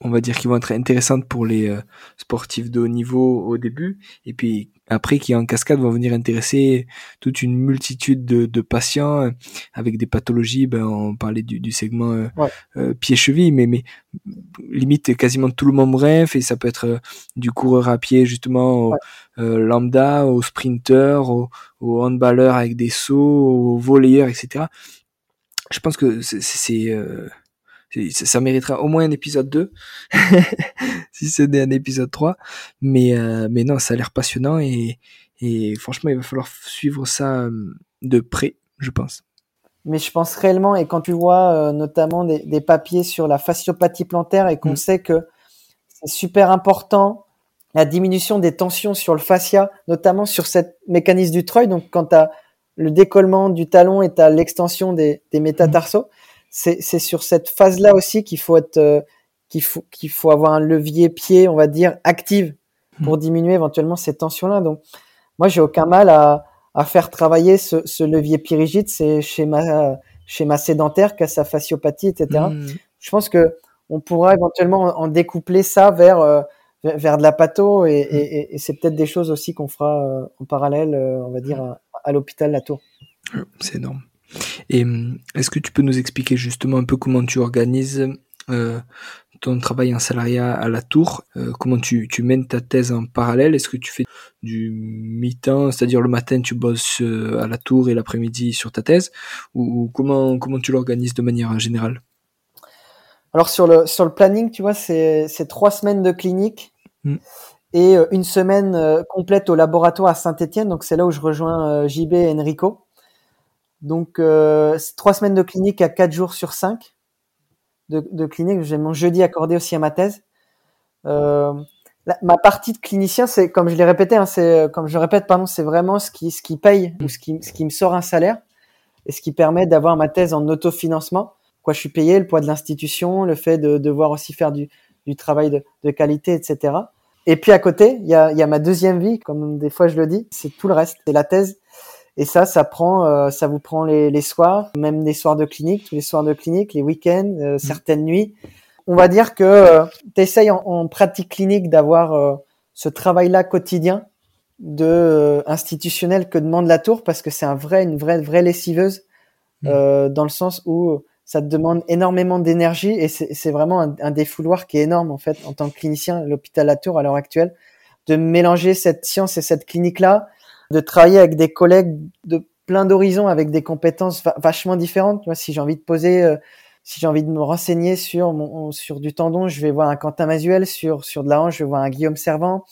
on va dire, qui vont être intéressantes pour les euh, sportifs de haut niveau au début, et puis après qui en cascade vont venir intéresser toute une multitude de, patients euh, avec des pathologies. Ben, on parlait du, segment euh, pied-cheville, mais, mais limite quasiment tout le monde bref, et ça peut être du coureur à pied justement au lambda, au sprinter, au, au handballeur avec des sauts, au volleyeur, etc. Je pense que c'est ça méritera au moins un épisode 2 si ce n'est un épisode 3 mais euh, mais non ça a l'air passionnant et, et franchement il va falloir suivre ça euh, de près je pense. Mais je pense réellement et quand tu vois euh, notamment des, des, papiers sur la fasciopathie plantaire et qu'on mm. sait que c'est super important la diminution des tensions sur le fascia notamment sur cette mécanisme du treuil. Donc quand tu as le décollement du talon et tu l'extension des, des métatarsos c'est sur cette phase-là aussi qu'il faut être euh, qu'il faut qu'il faut avoir un levier pied, on va dire, active pour diminuer éventuellement ces tensions-là. Donc, moi, j'ai aucun mal à, à faire travailler ce, ce levier pyrigide, c'est chez ma chez ma sédentaire qui a sa fasciopathie, etc. Je pense que on pourra éventuellement en découpler ça vers euh, vers de la patho et, et, et c'est peut-être des choses aussi qu'on fera euh, en parallèle, euh, on va dire à, à l'hôpital La Tour. C'est énorme. Et hum, est-ce que tu peux nous expliquer justement un peu comment tu organises euh, ton travail en salariat à la tour, euh, comment tu, tu mènes ta thèse en parallèle? Est-ce que tu fais du mi-temps, c'est-à-dire le matin tu bosses euh, à la tour et l'après-midi sur ta thèse, ou, comment, comment tu l'organises de manière générale? Alors sur le, sur le planning, tu vois, c'est trois semaines de clinique mm. et une semaine complète au laboratoire à Saint-Etienne, donc c'est là où je rejoins JB et Enrico. Donc trois semaines de clinique à quatre jours sur cinq de, clinique. J'ai mon jeudi accordé aussi à ma thèse. Euh, ma partie de clinicien, c'est comme je l'ai répété, hein, c'est comme je répète, pardon, c'est vraiment ce qui ce qui paye ou ce qui ce qui me sort un salaire et ce qui permet d'avoir ma thèse en autofinancement. Quoi, je suis payé, le poids de l'institution, le fait de devoir aussi faire du, du travail de, de qualité, etc. Et puis à côté, il y a, y a ma deuxième vie, comme des fois je le dis, c'est tout le reste, c'est la thèse. Et ça, ça prend, euh, ça vous prend les, les, soirs, même les soirs de clinique, tous les soirs de clinique, les week-ends, euh, mm. certaines nuits. On va dire que euh, tu essayes en, pratique clinique d'avoir ce travail-là quotidien de institutionnel que demande la tour parce que c'est un vrai, une vraie, vraie lessiveuse mm. dans le sens où ça te demande énormément d'énergie et c'est vraiment un, un, défouloir qui est énorme en fait en tant que clinicien l'hôpital La Tour à l'heure actuelle de mélanger cette science et cette clinique là de travailler avec des collègues de plein d'horizons avec des compétences vachement différentes. Moi, si j'ai envie de poser, euh, si j'ai envie de me renseigner sur mon, sur du tendon, je vais voir un Quentin Masuel. Sur sur de la hanche, je vais voir un Guillaume Servant.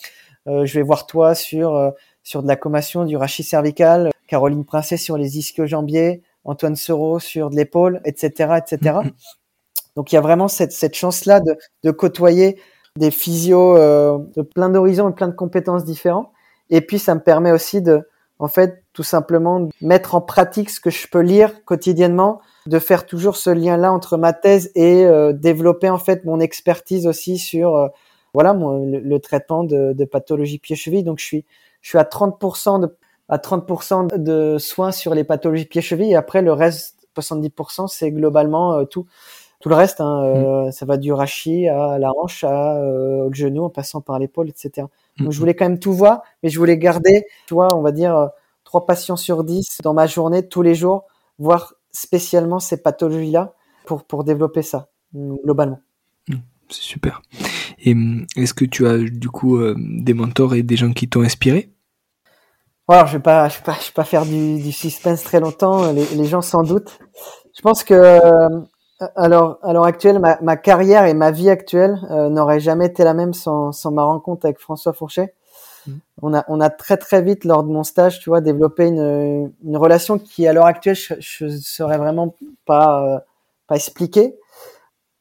Euh, je vais voir toi sur euh, sur de la commation du rachis cervical. Caroline Princet sur les ischio-jambiers. Antoine Soro sur de l'épaule, etc., etc. Donc il y a vraiment cette, cette chance-là de, de côtoyer des physios de plein d'horizons et plein de compétences différentes. Et puis, ça me permet aussi de, en fait, tout simplement mettre en pratique ce que je peux lire quotidiennement, de faire toujours ce lien-là entre ma thèse et euh, développer en fait mon expertise aussi sur, euh, voilà, le, traitement de, de pathologie pied-cheville. Donc, je suis, je suis à 30% de, à 30% de soins sur les pathologies pied-cheville et après le reste, 70%, c'est globalement euh, tout tout le reste, hein, euh, ça va du rachis à la hanche, à, euh, au genou, en passant par l'épaule, etc. Donc, je voulais quand même tout voir, mais je voulais garder, tu vois, on va dire, euh, trois patients sur dix dans ma journée, tous les jours, voir spécialement ces pathologies-là pour, pour développer ça, mm, globalement. Mm, c'est super. Et mm, est-ce que tu as, du coup, des mentors et des gens qui t'ont inspiré? Alors, je vais pas, je vais pas, je vais pas faire du, du suspense très longtemps. Les, les, gens s'en doutent. Je pense que alors, à l'heure actuelle, ma, ma, carrière et ma vie actuelle euh, n'auraient jamais été la même sans, sans, ma rencontre avec François Fourchet. Mmh. On, a, on a très très vite, lors de mon stage, tu vois, développé une, une relation qui, à l'heure actuelle, je, ne saurais vraiment pas, euh, pas expliquer.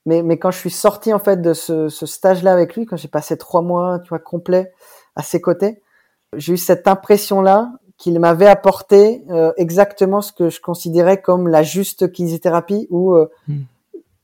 Mais, mais quand je suis sorti en fait de ce, ce stage-là avec lui, quand j'ai passé trois mois, tu vois, complet à ses côtés, j'ai eu cette impression-là qu'il m'avait apporté euh, exactement ce que je considérais comme la juste kinésithérapie ou euh, hmm.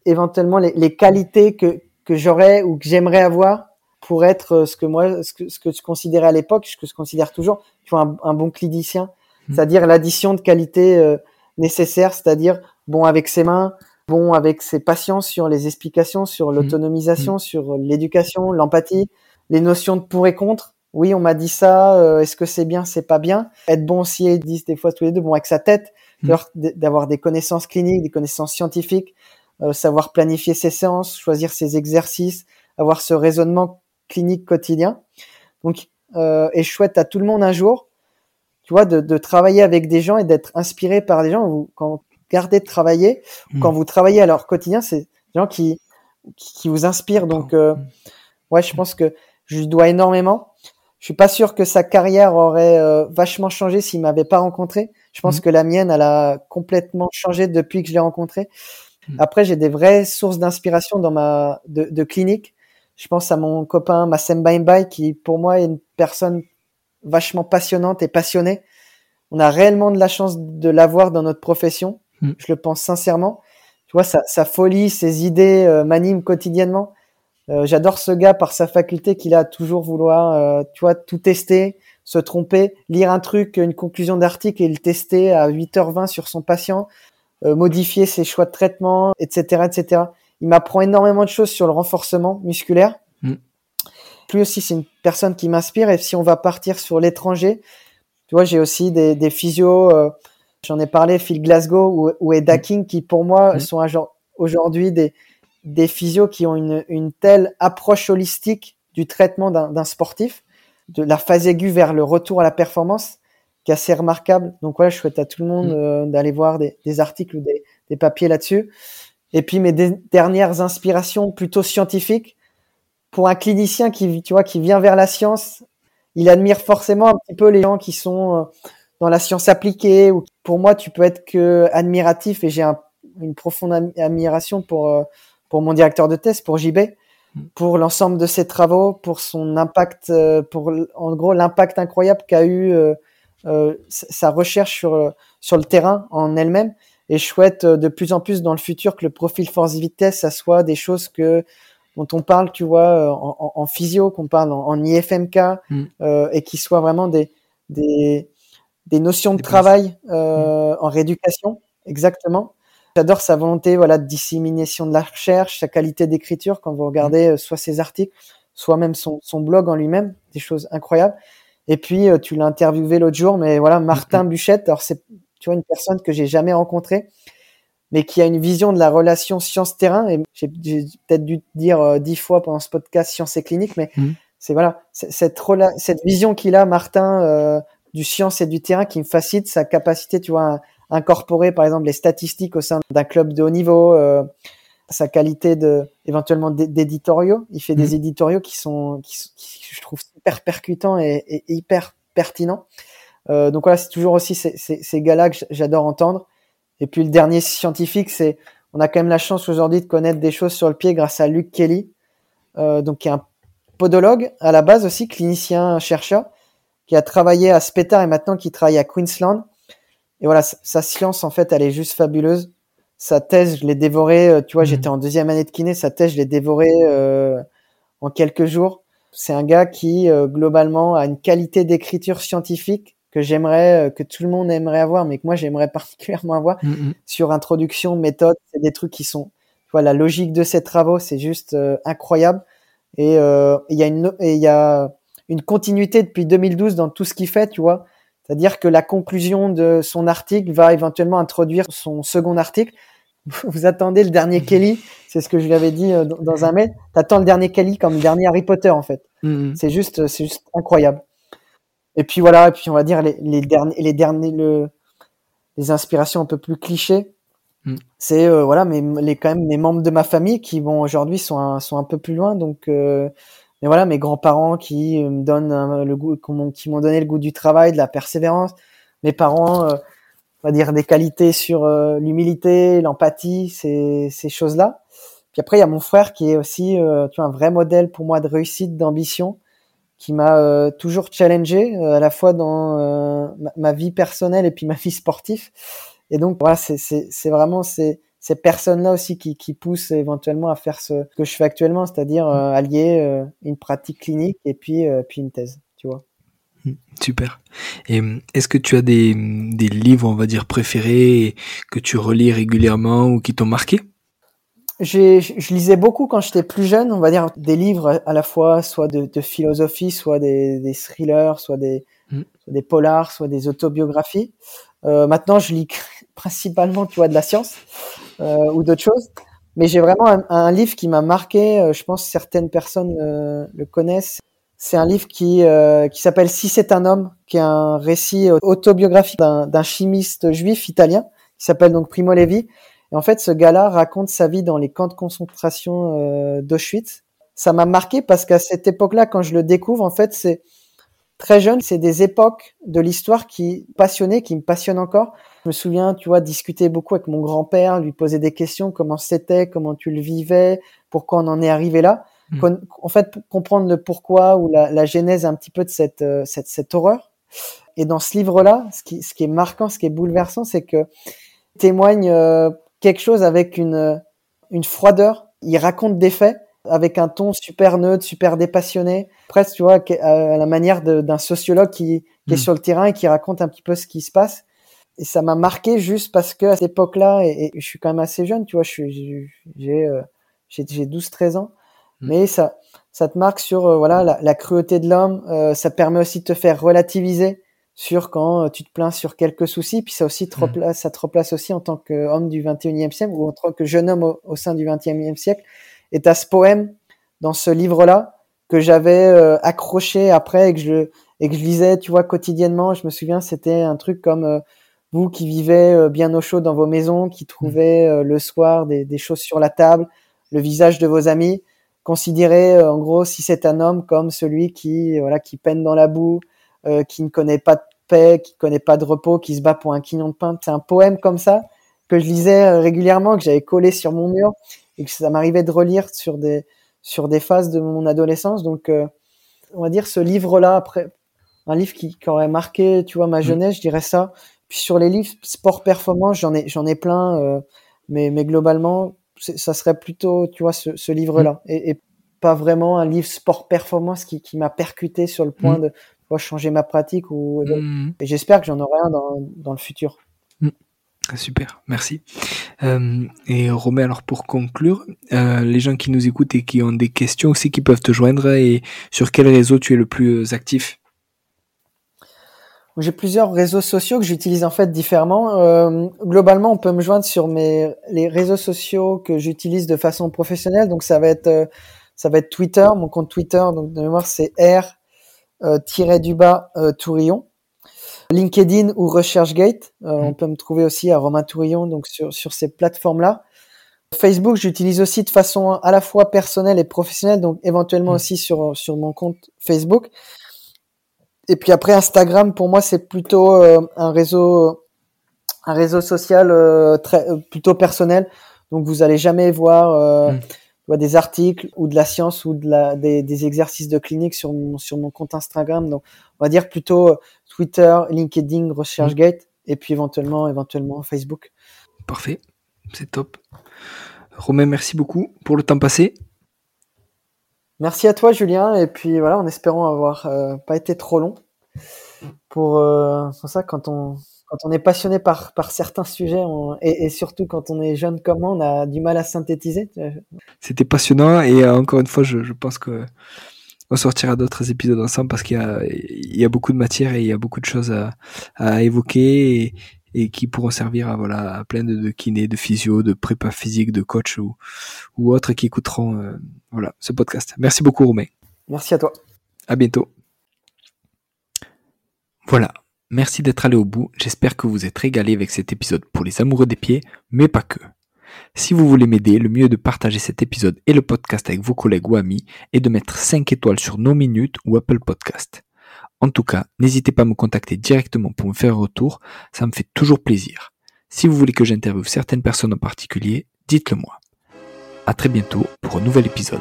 éventuellement les, les, qualités que, que j'aurais ou que j'aimerais avoir pour être euh, ce que moi ce que, ce que je considérais à l'époque, ce que je considère toujours, tu vois, un, un bon clinicien, hmm. c'est-à-dire l'addition de qualités euh, nécessaires, c'est-à-dire bon avec ses mains, bon avec ses patients sur les explications, sur hmm. l'autonomisation, sur l'éducation, l'empathie, les notions de pour et contre oui, on m'a dit ça, euh, est-ce que c'est bien, c'est pas bien? Être bon aussi, ils disent des fois tous les deux, bon, avec sa tête, mm. d'avoir des connaissances cliniques, des connaissances scientifiques, euh, savoir planifier ses séances, choisir ses exercices, avoir ce raisonnement clinique quotidien. Donc, euh, et je souhaite à tout le monde un jour, tu vois, de, de travailler avec des gens et d'être inspiré par des gens. Vous, quand vous gardez de travailler, mm. quand vous travaillez à leur quotidien, c'est des gens qui, qui, vous inspirent. Donc, euh, ouais, je pense que je lui dois énormément. Je suis pas sûr que sa carrière aurait euh, vachement changé s'il m'avait pas rencontré. Je pense mhm. que la mienne, elle a complètement changé depuis que je l'ai rencontré. Mhm. Après, j'ai des vraies sources d'inspiration dans ma de, de, clinique. Je pense à mon copain Massem Baimbai, qui pour moi est une personne vachement passionnante et passionnée. On a réellement de la chance de l'avoir dans notre profession. Mhm. Je le pense sincèrement. Tu vois, sa, sa folie, ses idées euh, m'animent quotidiennement. Euh, j'adore ce gars par sa faculté qu'il a à toujours vouloir, euh, tu vois, tout tester, se tromper, lire un truc, une conclusion d'article et le tester à 8h20 sur son patient, euh, modifier ses choix de traitement, etc., etc. Il m'apprend énormément de choses sur le renforcement musculaire. Mm. Lui aussi, c'est une personne qui m'inspire. Et si on va partir sur l'étranger, tu vois, j'ai aussi des, des physios. J'en ai parlé, Phil Glasgow ou, ou Eda. King, qui pour moi mm. sont aujourd'hui des, des physios qui ont une, une telle approche holistique du traitement d'un sportif, de la phase aiguë vers le retour à la performance, qui est assez remarquable. Donc voilà, je souhaite à tout le monde mm. euh, d'aller voir des, des, articles ou des, des papiers là-dessus. Et puis mes dernières inspirations plutôt scientifiques. Pour un clinicien qui, tu vois, qui vient vers la science, il admire forcément un petit peu les gens qui sont euh, dans la science appliquée. Ou pour moi, tu peux être que admiratif et j'ai un, une profonde admiration pour euh, pour mon directeur de thèse, pour JB, mm. pour l'ensemble de ses travaux, pour son impact, euh, pour en gros l'impact incroyable qu'a eu euh, euh, sa recherche sur sur le terrain en elle-même. Et je souhaite de plus en plus dans le futur que le profil force-vitesse, ça soit des choses que dont on parle, tu vois, en, en, physio, qu'on parle en, IFMK, mm. et qui soient vraiment des des, des notions de travail mm. en rééducation, exactement, J'adore sa volonté voilà, de dissémination de la recherche, sa qualité d'écriture quand vous regardez euh, soit ses articles, soit même son, son blog en lui-même, des choses incroyables. Et puis, euh, tu l'as interviewé l'autre jour, mais voilà, Martin Buchette, alors c'est tu vois, une personne que j'ai jamais rencontrée, mais qui a une vision de la relation science-terrain. Et j'ai peut-être dû dire euh, dix fois pendant ce podcast science et clinique, mais mmh. c'est voilà, cette, cette vision qu'il a, Martin, du science et du terrain qui me facilite sa capacité, tu vois, incorporer par exemple les statistiques au sein d'un club de haut niveau, euh, sa qualité de éventuellement d'éditoriaux. Il fait des mhm. éditoriaux qui sont, qui, je trouve super percutants et, hyper pertinents. Euh, donc voilà, c'est toujours aussi ces, ces, ces gars-là que j'adore entendre. Et puis le dernier scientifique, c'est on a quand même la chance aujourd'hui de connaître des choses sur le pied grâce à Luc Kelly, euh, donc qui est un podologue à la base aussi, clinicien chercheur, qui a travaillé à Spettar et maintenant qui travaille à Queensland et voilà, sa science, en fait, elle est juste fabuleuse. Sa thèse, je l'ai dévorée, euh, tu vois, j'étais mhm. en deuxième année de kiné, sa thèse, je l'ai dévorée euh, en quelques jours. C'est un gars qui, euh, globalement, a une qualité d'écriture scientifique que j'aimerais, que tout le monde aimerait avoir, mais que moi, j'aimerais particulièrement avoir mhm. sur introduction, méthode. C'est des trucs qui sont, tu vois, la logique de ses travaux, c'est juste incroyable. Et il y a une, il y a une continuité depuis 2012 dans tout ce qu'il fait, tu vois c'est-à-dire que la conclusion de son article va éventuellement introduire son second article. Vous attendez le dernier. Kelly, c'est ce que je lui avais dit euh, dans un mail. T'attends le dernier Kelly comme le dernier Harry Potter en fait. Mhm. C'est juste, c'est juste incroyable. Et puis voilà, et puis on va dire les, les derniers, les derniers, le, les inspirations un peu plus clichés. Mhm. C'est euh, voilà, mais les quand même mes membres de ma famille qui vont aujourd'hui sont un, sont un peu plus loin, donc euh, mais voilà, mes grands-parents qui euh, me donnent le goût, qui m'ont donné le goût du travail, de la persévérance. Mes parents, euh, on va dire des qualités sur euh, l'humilité, l'empathie, ces, ces choses-là. Puis après, il y a mon frère qui est aussi, tu vois, un vrai modèle pour moi de réussite, d'ambition, qui m'a toujours challengé à la fois dans ma, ma, vie personnelle et puis ma vie sportive. Et donc voilà, c'est vraiment c'est ces personnes-là aussi qui, qui poussent éventuellement à faire ce que je fais actuellement, c'est-à-dire euh, allier euh, une pratique clinique et puis, euh, puis une thèse, tu vois. Hmm, super. Et est-ce que tu as des, des livres, on va dire, préférés que tu relis régulièrement ou qui t'ont marqué? Je lisais beaucoup quand j'étais plus jeune, on va dire des livres à la fois soit de, de philosophie, soit des, des thrillers, soit des, soit des polars, soit des autobiographies. Euh, maintenant, je lis principalement, tu vois, de la science ou d'autres choses. Mais j'ai vraiment un, un, livre qui m'a marqué. Euh, je pense certaines personnes euh, le connaissent. C'est un livre qui euh, qui s'appelle Si c'est un homme, qui est un récit autobiographique d'un chimiste juif italien qui s'appelle donc Primo Levi. Et en fait, ce gars-là raconte sa vie dans les camps de concentration d'Auschwitz. Ça m'a marqué parce qu'à cette époque-là, quand je le découvre, en fait, c'est très jeune, c'est des époques de l'histoire qui passionnaient, qui me passionnent encore. Je me souviens, tu vois, discuter beaucoup avec mon grand-père, lui poser des questions, comment c'était, comment tu le vivais, pourquoi on en est arrivé là. Hmm. En fait, comprendre le pourquoi ou la, la, genèse un petit peu de cette, euh, cette, cette horreur. Et dans ce livre-là, ce qui, ce qui est marquant, ce qui est bouleversant, c'est que témoigne euh, quelque chose avec une, une froideur. Il raconte des faits, avec un ton super neutre, super dépassionné, presque, tu vois, à la manière d'un sociologue qui, qui est mm. sur le terrain et qui raconte un petit peu ce qui se passe. Et ça m'a marqué juste parce que à cette époque-là, et, je suis quand même assez jeune, tu vois, j'ai euh, j'ai 12-13 ans, mm. mais ça ça te marque sur euh, voilà la, la, cruauté de l'homme. Euh, ça permet aussi de te faire relativiser sur quand tu te plains sur quelques soucis, puis ça aussi te mm. replace, ça te replace aussi en tant qu'homme du 21e siècle ou en tant que jeune homme au, au sein du 21e siècle. Et t'as ce poème dans ce livre-là que j'avais accroché après et que je et que je lisais, tu vois, quotidiennement. Je me souviens, c'était un truc comme euh, vous qui vivez euh, bien au chaud dans vos maisons, qui trouvez euh, le soir des, des, choses sur la table, le visage de vos amis. Considérez, en gros, si c'est un homme comme celui qui, voilà, qui peine dans la boue, qui ne connaît pas de paix, qui connaît pas de repos, qui se bat pour un quignon de pain. C'est un poème comme ça que je lisais régulièrement, que j'avais collé sur mon mur et que ça m'arrivait de relire sur des sur des phases de mon adolescence. Donc, on va dire ce livre-là, après, un livre qui, qui, aurait marqué, tu vois, ma mm. jeunesse, je dirais ça. Puis sur les livres sport performance, j'en ai, j'en ai plein, euh, mais, mais globalement, ça serait plutôt, tu vois, ce, ce livre-là, mm. et, et, pas vraiment un livre sport performance qui, qui m'a percuté sur le point mm. de tu vois, changer ma pratique ou et j'espère que j'en aurai un dans, dans le futur. Ah, super, merci. Euh, et Romain, alors pour conclure, euh, les gens qui nous écoutent et qui ont des questions aussi, qui peuvent te joindre et sur quel réseau tu es le plus actif? J'ai plusieurs réseaux sociaux que j'utilise en fait différemment. Euh, globalement, on peut me joindre sur mes les réseaux sociaux que j'utilise de façon professionnelle. Donc ça va être euh, ça va être Twitter, mon compte Twitter. Donc de mémoire c'est R euh, tiré du bas euh, Tourillon. LinkedIn ou RechercheGate. Euh, on mmh. peut me trouver aussi à Romain Tourillon donc sur sur ces plateformes là. Facebook, j'utilise aussi de façon à la fois personnelle et professionnelle, donc éventuellement mmh. aussi sur sur mon compte Facebook et puis après Instagram pour moi c'est plutôt euh, un réseau un réseau social euh, très euh, plutôt personnel donc vous allez jamais voir mm. des articles ou de la science ou de la des, des, exercices de clinique sur mon sur mon compte Instagram donc on va dire plutôt Twitter LinkedIn ResearchGate mm. et puis éventuellement éventuellement Facebook parfait c'est top Romain merci beaucoup pour le temps passé Merci à toi, Julien. Et puis voilà, en espérant avoir euh, pas été trop long. Pour, euh, ça, quand on, quand on est passionné par, par certains sujets et, surtout quand on est jeune comme moi, on a du mal à synthétiser. C'était passionnant et euh, encore une fois, je, je pense que on sortira d'autres épisodes ensemble parce qu'il y a, il y a beaucoup de matière et il y a beaucoup de choses à, à évoquer et, et qui pourront servir à voilà à plein de, de kinés, de physio, de prépa physique, de coach ou, ou autres qui écouteront euh, voilà ce podcast. Merci beaucoup Romain. Merci à toi. À bientôt. Voilà. Merci d'être allé au bout. J'espère que vous êtes régalé avec cet épisode pour les amoureux des pieds, mais pas que. Si vous voulez m'aider, le mieux est de partager cet épisode et le podcast avec vos collègues ou amis et de mettre 5 étoiles sur nos minutes ou Apple Podcast. En tout cas, n'hésitez pas à me contacter directement pour me faire un retour, ça me fait toujours plaisir. Si vous voulez que j'interviewe certaines personnes en particulier, dites-le moi. À très bientôt pour un nouvel épisode.